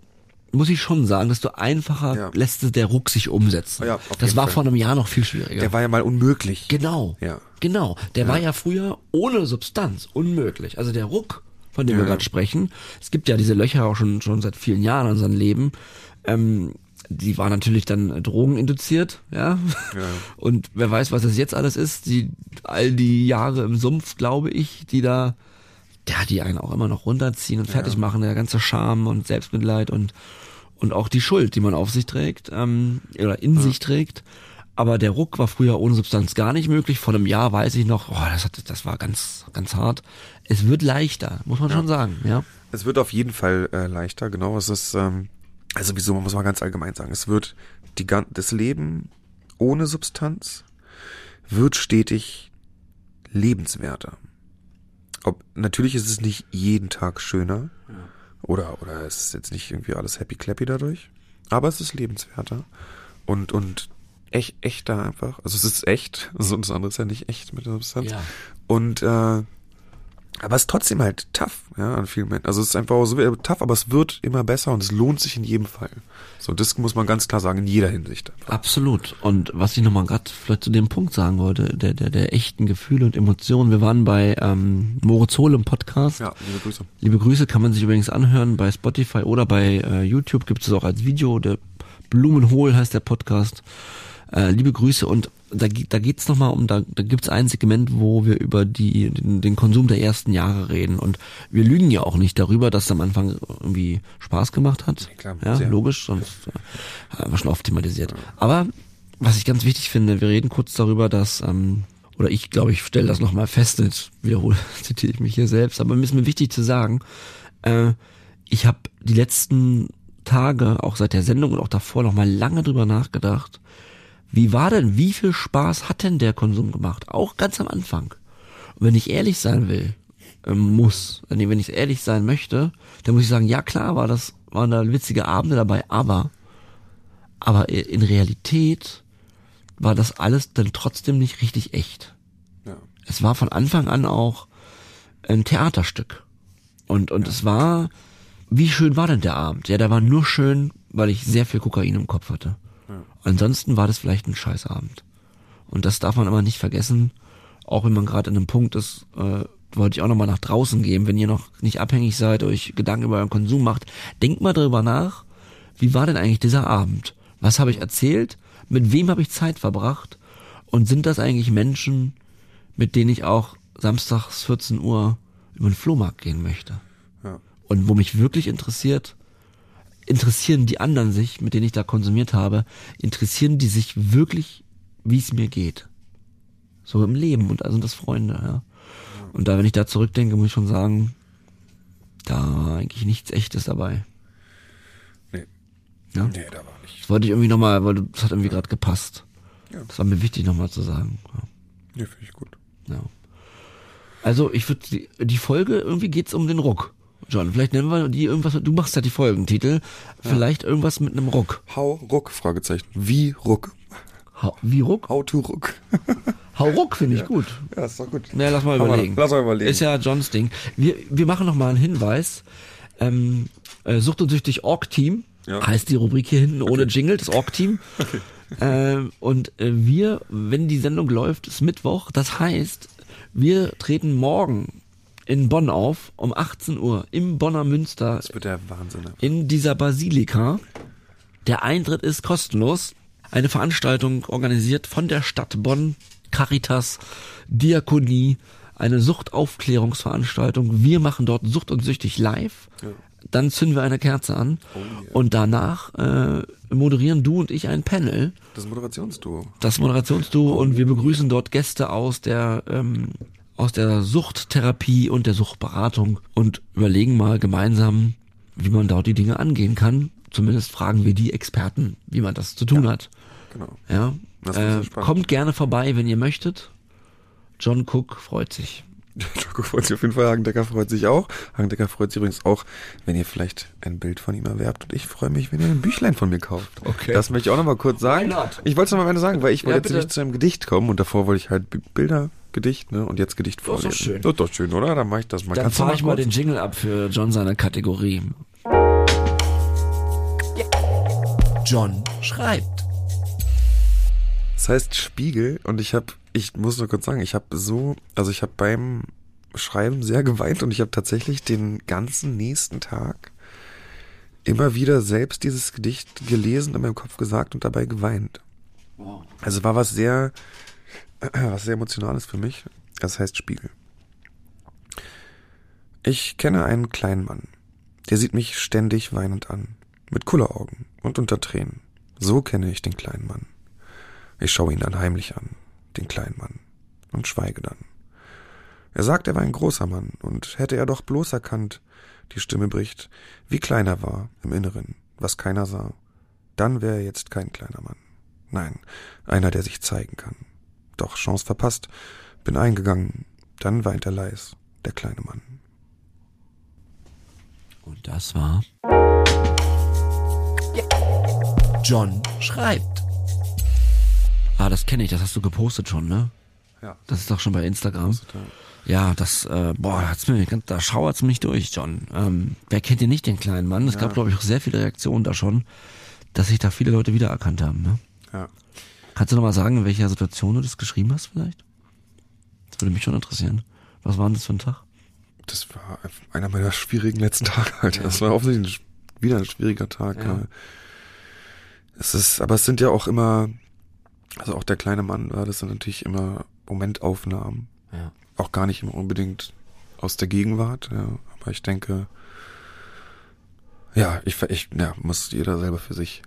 muss ich schon sagen, desto einfacher Ja. lässt es der Ruck sich umsetzen. Ja, das war Fall. vor einem Jahr noch viel schwieriger. Der war ja mal unmöglich. Genau. Ja. Genau. Der war ja früher ohne Substanz unmöglich. Also der Ruck, von dem wir Ja. gerade sprechen. Es gibt ja diese Löcher auch schon, schon seit vielen Jahren in unserem Leben. Ähm, die war natürlich dann drogeninduziert, ja. Ja. Und wer weiß, was das jetzt alles ist. Die, all die Jahre im Sumpf, glaube ich, die da, ja, die einen auch immer noch runterziehen und fertig machen, der ganze Scham und Selbstmitleid und, und auch die Schuld, die man auf sich trägt, ähm, oder in sich trägt. Aber der Ruck war früher ohne Substanz gar nicht möglich. Vor einem Jahr weiß ich noch, oh, das, hat, das war ganz, ganz hart. Es wird leichter, muss man schon sagen, ja. Es wird auf jeden Fall äh, leichter, genau. Es ist, ähm, also wieso, man muss mal ganz allgemein sagen, es wird die, das Leben ohne Substanz wird stetig lebenswerter. Ob, natürlich ist es nicht jeden Tag schöner. Oder, oder es ist jetzt nicht irgendwie alles happy clappy dadurch. Aber es ist lebenswerter. Und, und echt, echter einfach. Also es ist echt. Also das andere ist ja nicht echt mit der Substanz. Ja. Und, äh, aber es ist trotzdem halt tough, ja, an vielen Menschen. Also es ist einfach auch so tough, aber es wird immer besser und es lohnt sich in jedem Fall. So, das muss man ganz klar sagen, in jeder Hinsicht. Absolut. Und was ich nochmal gerade vielleicht zu dem Punkt sagen wollte, der, der, der echten Gefühle und Emotionen. Wir waren bei ähm, Moritz Hohl im Podcast. Ja, liebe Grüße. Liebe Grüße kann man sich übrigens anhören bei Spotify oder bei äh, YouTube gibt es auch als Video. Der Blumenhohl heißt der Podcast. Äh, liebe Grüße und da, da geht's noch nochmal um, da, da gibt's ein Segment, wo wir über die, den, den Konsum der ersten Jahre reden. Und wir lügen ja auch nicht darüber, dass es am Anfang irgendwie Spaß gemacht hat. Ja, klar, ja sehr. logisch, sonst äh, haben wir schon oft thematisiert. Aber was ich ganz wichtig finde, wir reden kurz darüber, dass, ähm, oder ich glaube, ich stelle das nochmal fest, jetzt wiederhole, zitiere ich mich hier selbst, aber mir ist mir wichtig zu sagen, äh, ich habe die letzten Tage, auch seit der Sendung und auch davor, nochmal lange drüber nachgedacht, wie war denn, wie viel Spaß hat denn der Konsum gemacht? Auch ganz am Anfang. Und wenn ich ehrlich sein will, ähm, muss, nee, wenn ich ehrlich sein möchte, dann muss ich sagen, ja klar, war das, waren da witzige Abende dabei, aber, aber in Realität war das alles dann trotzdem nicht richtig echt. Ja. Es war von Anfang an auch ein Theaterstück. Und, und es war, wie schön war denn der Abend? Ja, der war nur schön, weil ich sehr viel Kokain im Kopf hatte. Ansonsten war das vielleicht ein Scheißabend. Und das darf man aber nicht vergessen, auch wenn man gerade in einem Punkt ist, äh, wollte ich auch nochmal nach draußen geben, wenn ihr noch nicht abhängig seid, euch Gedanken über euren Konsum macht, denkt mal darüber nach, wie war denn eigentlich dieser Abend? Was habe ich erzählt? Mit wem habe ich Zeit verbracht? Und sind das eigentlich Menschen, mit denen ich auch samstags 14 Uhr über den Flohmarkt gehen möchte? Ja. Und wo mich wirklich interessiert, interessieren die anderen sich, mit denen ich da konsumiert habe, interessieren die sich wirklich, wie es mir geht? So im Leben und also das Freunde, ja. Und da, wenn ich da zurückdenke, muss ich schon sagen, da war eigentlich nichts echtes dabei. Nee. Ja? Nee, da war nicht. Das wollte ich irgendwie nochmal, weil das hat irgendwie gerade gepasst. Ja. Das war mir wichtig nochmal zu sagen. Ja. Nee, finde ich gut. Ja. Also ich würde die, die Folge, irgendwie geht's um den Ruck. John, vielleicht nennen wir die irgendwas, du machst ja die Folgentitel, vielleicht irgendwas mit einem Ruck. Hau Ruck, Fragezeichen. Wie Ruck? Hau, wie Ruck? How to Ruck. Hau Ruck finde ich gut. ja, ist doch gut. Na, lass mal Hau mal- überlegen. lass mal überlegen. Ist ja Johns Ding. Wir, wir machen noch mal einen Hinweis. Ähm, äh, Sucht und süchtig Org Team Ja. heißt die Rubrik hier hinten ohne Jingle, das Org Team. Ähm, und äh, wir, wenn die Sendung läuft, ist Mittwoch. Das heißt, wir treten morgen in Bonn auf um 18 Uhr im Bonner Münster Das wird der Wahnsinn. in dieser Basilika. Der Eintritt ist kostenlos. Eine Veranstaltung organisiert von der Stadt Bonn, Caritas, Diakonie, eine Suchtaufklärungsveranstaltung. Wir machen dort Sucht und Süchtig live. Dann zünden wir eine Kerze an und danach äh, moderieren du und ich ein Panel, Das Moderationsduo. das Moderationsduo und wir begrüßen dort Gäste aus der ähm, aus der Suchttherapie und der Suchtberatung und überlegen mal gemeinsam, wie man dort die Dinge angehen kann. Zumindest fragen wir die Experten, wie man das zu tun hat. Genau. Ja, Das äh, kommt gerne vorbei, wenn ihr möchtet. John Cook freut sich. Joko freut sich auf jeden Fall, Hagendecker freut sich auch. Hagendecker freut sich übrigens auch, wenn ihr vielleicht ein Bild von ihm erwerbt. Und ich freue mich, wenn ihr ein Büchlein von mir kauft. Okay. Das möchte ich auch noch mal kurz sagen. Ich wollte es noch mal am Ende sagen, weil ich wollte Ja, jetzt nicht zu einem Gedicht kommen und davor wollte ich halt Bilder, Gedicht, ne? Und jetzt Gedicht ist doch vorlesen. schön. Das ist doch schön, oder? Dann mache ich das mal. Dann du fahre ich mal den Jingle ab für John seine Kategorie. John schreibt. Das heißt Spiegel und ich habe, ich muss nur kurz sagen, ich habe so, also ich habe beim Schreiben sehr geweint und ich habe tatsächlich den ganzen nächsten Tag immer wieder selbst dieses Gedicht gelesen, in meinem Kopf gesagt und dabei geweint. Also war was sehr, was sehr Emotionales für mich. Das heißt Spiegel. Ich kenne einen kleinen Mann. Der sieht mich ständig weinend an. Mit Kulleraugen und unter Tränen. So kenne ich den kleinen Mann. Ich schaue ihn dann heimlich an, den kleinen Mann, und schweige dann. Er sagt, er war ein großer Mann, und hätte er doch bloß erkannt, die Stimme bricht, wie klein er war im Inneren, was keiner sah, dann wäre er jetzt kein kleiner Mann. Nein, einer, der sich zeigen kann. Doch Chance verpasst, bin eingegangen, dann weint er leis, der kleine Mann. Und das war John schreibt. Ah, das kenne ich, das hast du gepostet schon, ne? Ja. Das ist doch schon bei Instagram. Ja, das, äh, boah, hat's mir, da schauert's mich durch, John. Ähm, wer kennt denn nicht den kleinen Mann? Es gab, glaube ich, auch sehr viele Reaktionen da schon, dass sich da viele Leute wiedererkannt haben, ne? Ja. Kannst du noch mal sagen, in welcher Situation du das geschrieben hast vielleicht? Das würde mich schon interessieren. Was war denn das für ein Tag? Das war einer meiner schwierigen letzten Tage, Alter. Das war offensichtlich wieder ein schwieriger Tag. Ja. Ja. Es ist, aber es sind ja auch immer, also auch der kleine Mann war, das sind natürlich immer Momentaufnahmen. Ja. Auch gar nicht immer unbedingt aus der Gegenwart, ja. Aber ich denke, ja, ich, ich ja, muss jeder selber für sich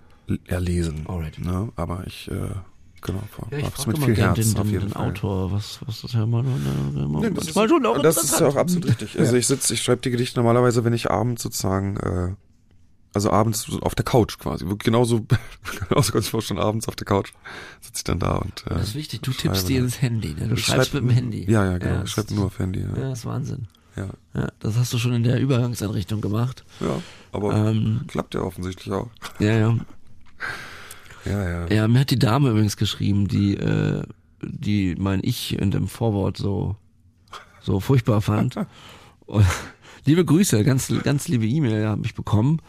erlesen. Alright. Ne? Aber ich, äh, genau, Ja, ich frage mit viel Herz den, auf den, jeden den Fall. Autor, was, was das ja immer, immer, immer Nee, das ist, schon auch das ist ja auch absolut richtig. Also ich sitze, ich schreibe die Gedichte normalerweise, wenn ich abends sozusagen, äh, also abends auf der Couch quasi. Genauso, genauso kann ich mir vorstellen, abends auf der Couch sitze ich dann da und äh, Das ist wichtig, du tippst dir ins Handy, ne? Du Ich schreibst schreib- mit dem Handy. Ja, ja, genau. Ja, ich schreibe nur auf Handy. Ja. Ja, das ist Wahnsinn. Ja, Ja, das hast du schon in der Übergangseinrichtung gemacht. ja aber Ähm, klappt ja offensichtlich auch. ja, ja. Ja, ja. Ja, mir hat die Dame übrigens geschrieben, die, äh, die mein Ich in dem Vorwort so, so furchtbar fand. Und, liebe Grüße, ganz, ganz liebe E-Mail habe ich bekommen.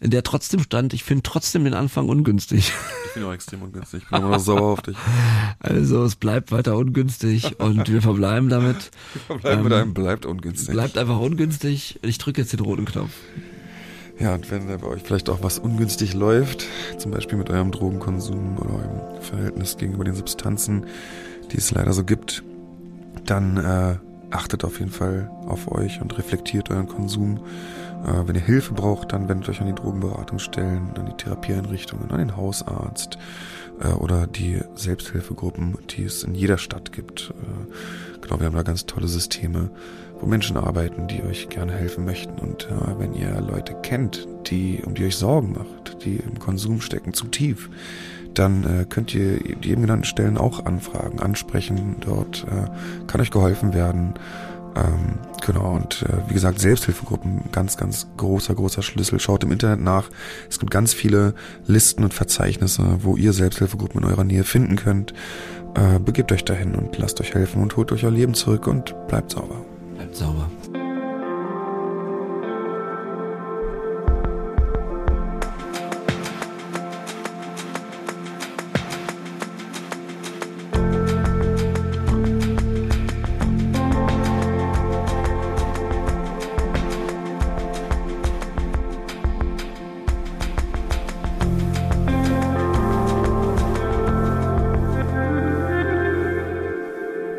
in der trotzdem stand, ich finde trotzdem den Anfang ungünstig. Ich bin auch extrem ungünstig. Ich bin immer noch sauer auf dich. Also es bleibt weiter ungünstig und wir verbleiben damit. Wir verbleiben ähm, mit einem bleibt ungünstig. Bleibt einfach ungünstig. Ich drücke jetzt den roten Knopf. Ja, und wenn bei euch vielleicht auch was ungünstig läuft, zum Beispiel mit eurem Drogenkonsum oder eurem Verhältnis gegenüber den Substanzen, die es leider so gibt, dann äh, achtet auf jeden Fall auf euch und reflektiert euren Konsum. Äh, wenn ihr Hilfe braucht, dann wendet euch an die Drogenberatungsstellen, an die Therapieeinrichtungen, an den Hausarzt oder die Selbsthilfegruppen, die es in jeder Stadt gibt. Äh, genau, wir haben da ganz tolle Systeme, wo Menschen arbeiten, die euch gerne helfen möchten. Und äh, wenn ihr Leute kennt, die um die euch Sorgen macht, die im Konsum stecken, zu tief, dann äh, könnt ihr die eben genannten Stellen auch anfragen, ansprechen. Dort äh, kann euch geholfen werden. Ähm, genau, und äh, wie gesagt, Selbsthilfegruppen, ganz, ganz großer, großer Schlüssel. Schaut im Internet nach. Es gibt ganz viele Listen und Verzeichnisse, wo ihr Selbsthilfegruppen in eurer Nähe finden könnt. Äh, begebt euch dahin und lasst euch helfen und holt euch euer Leben zurück und bleibt sauber. Bleibt sauber.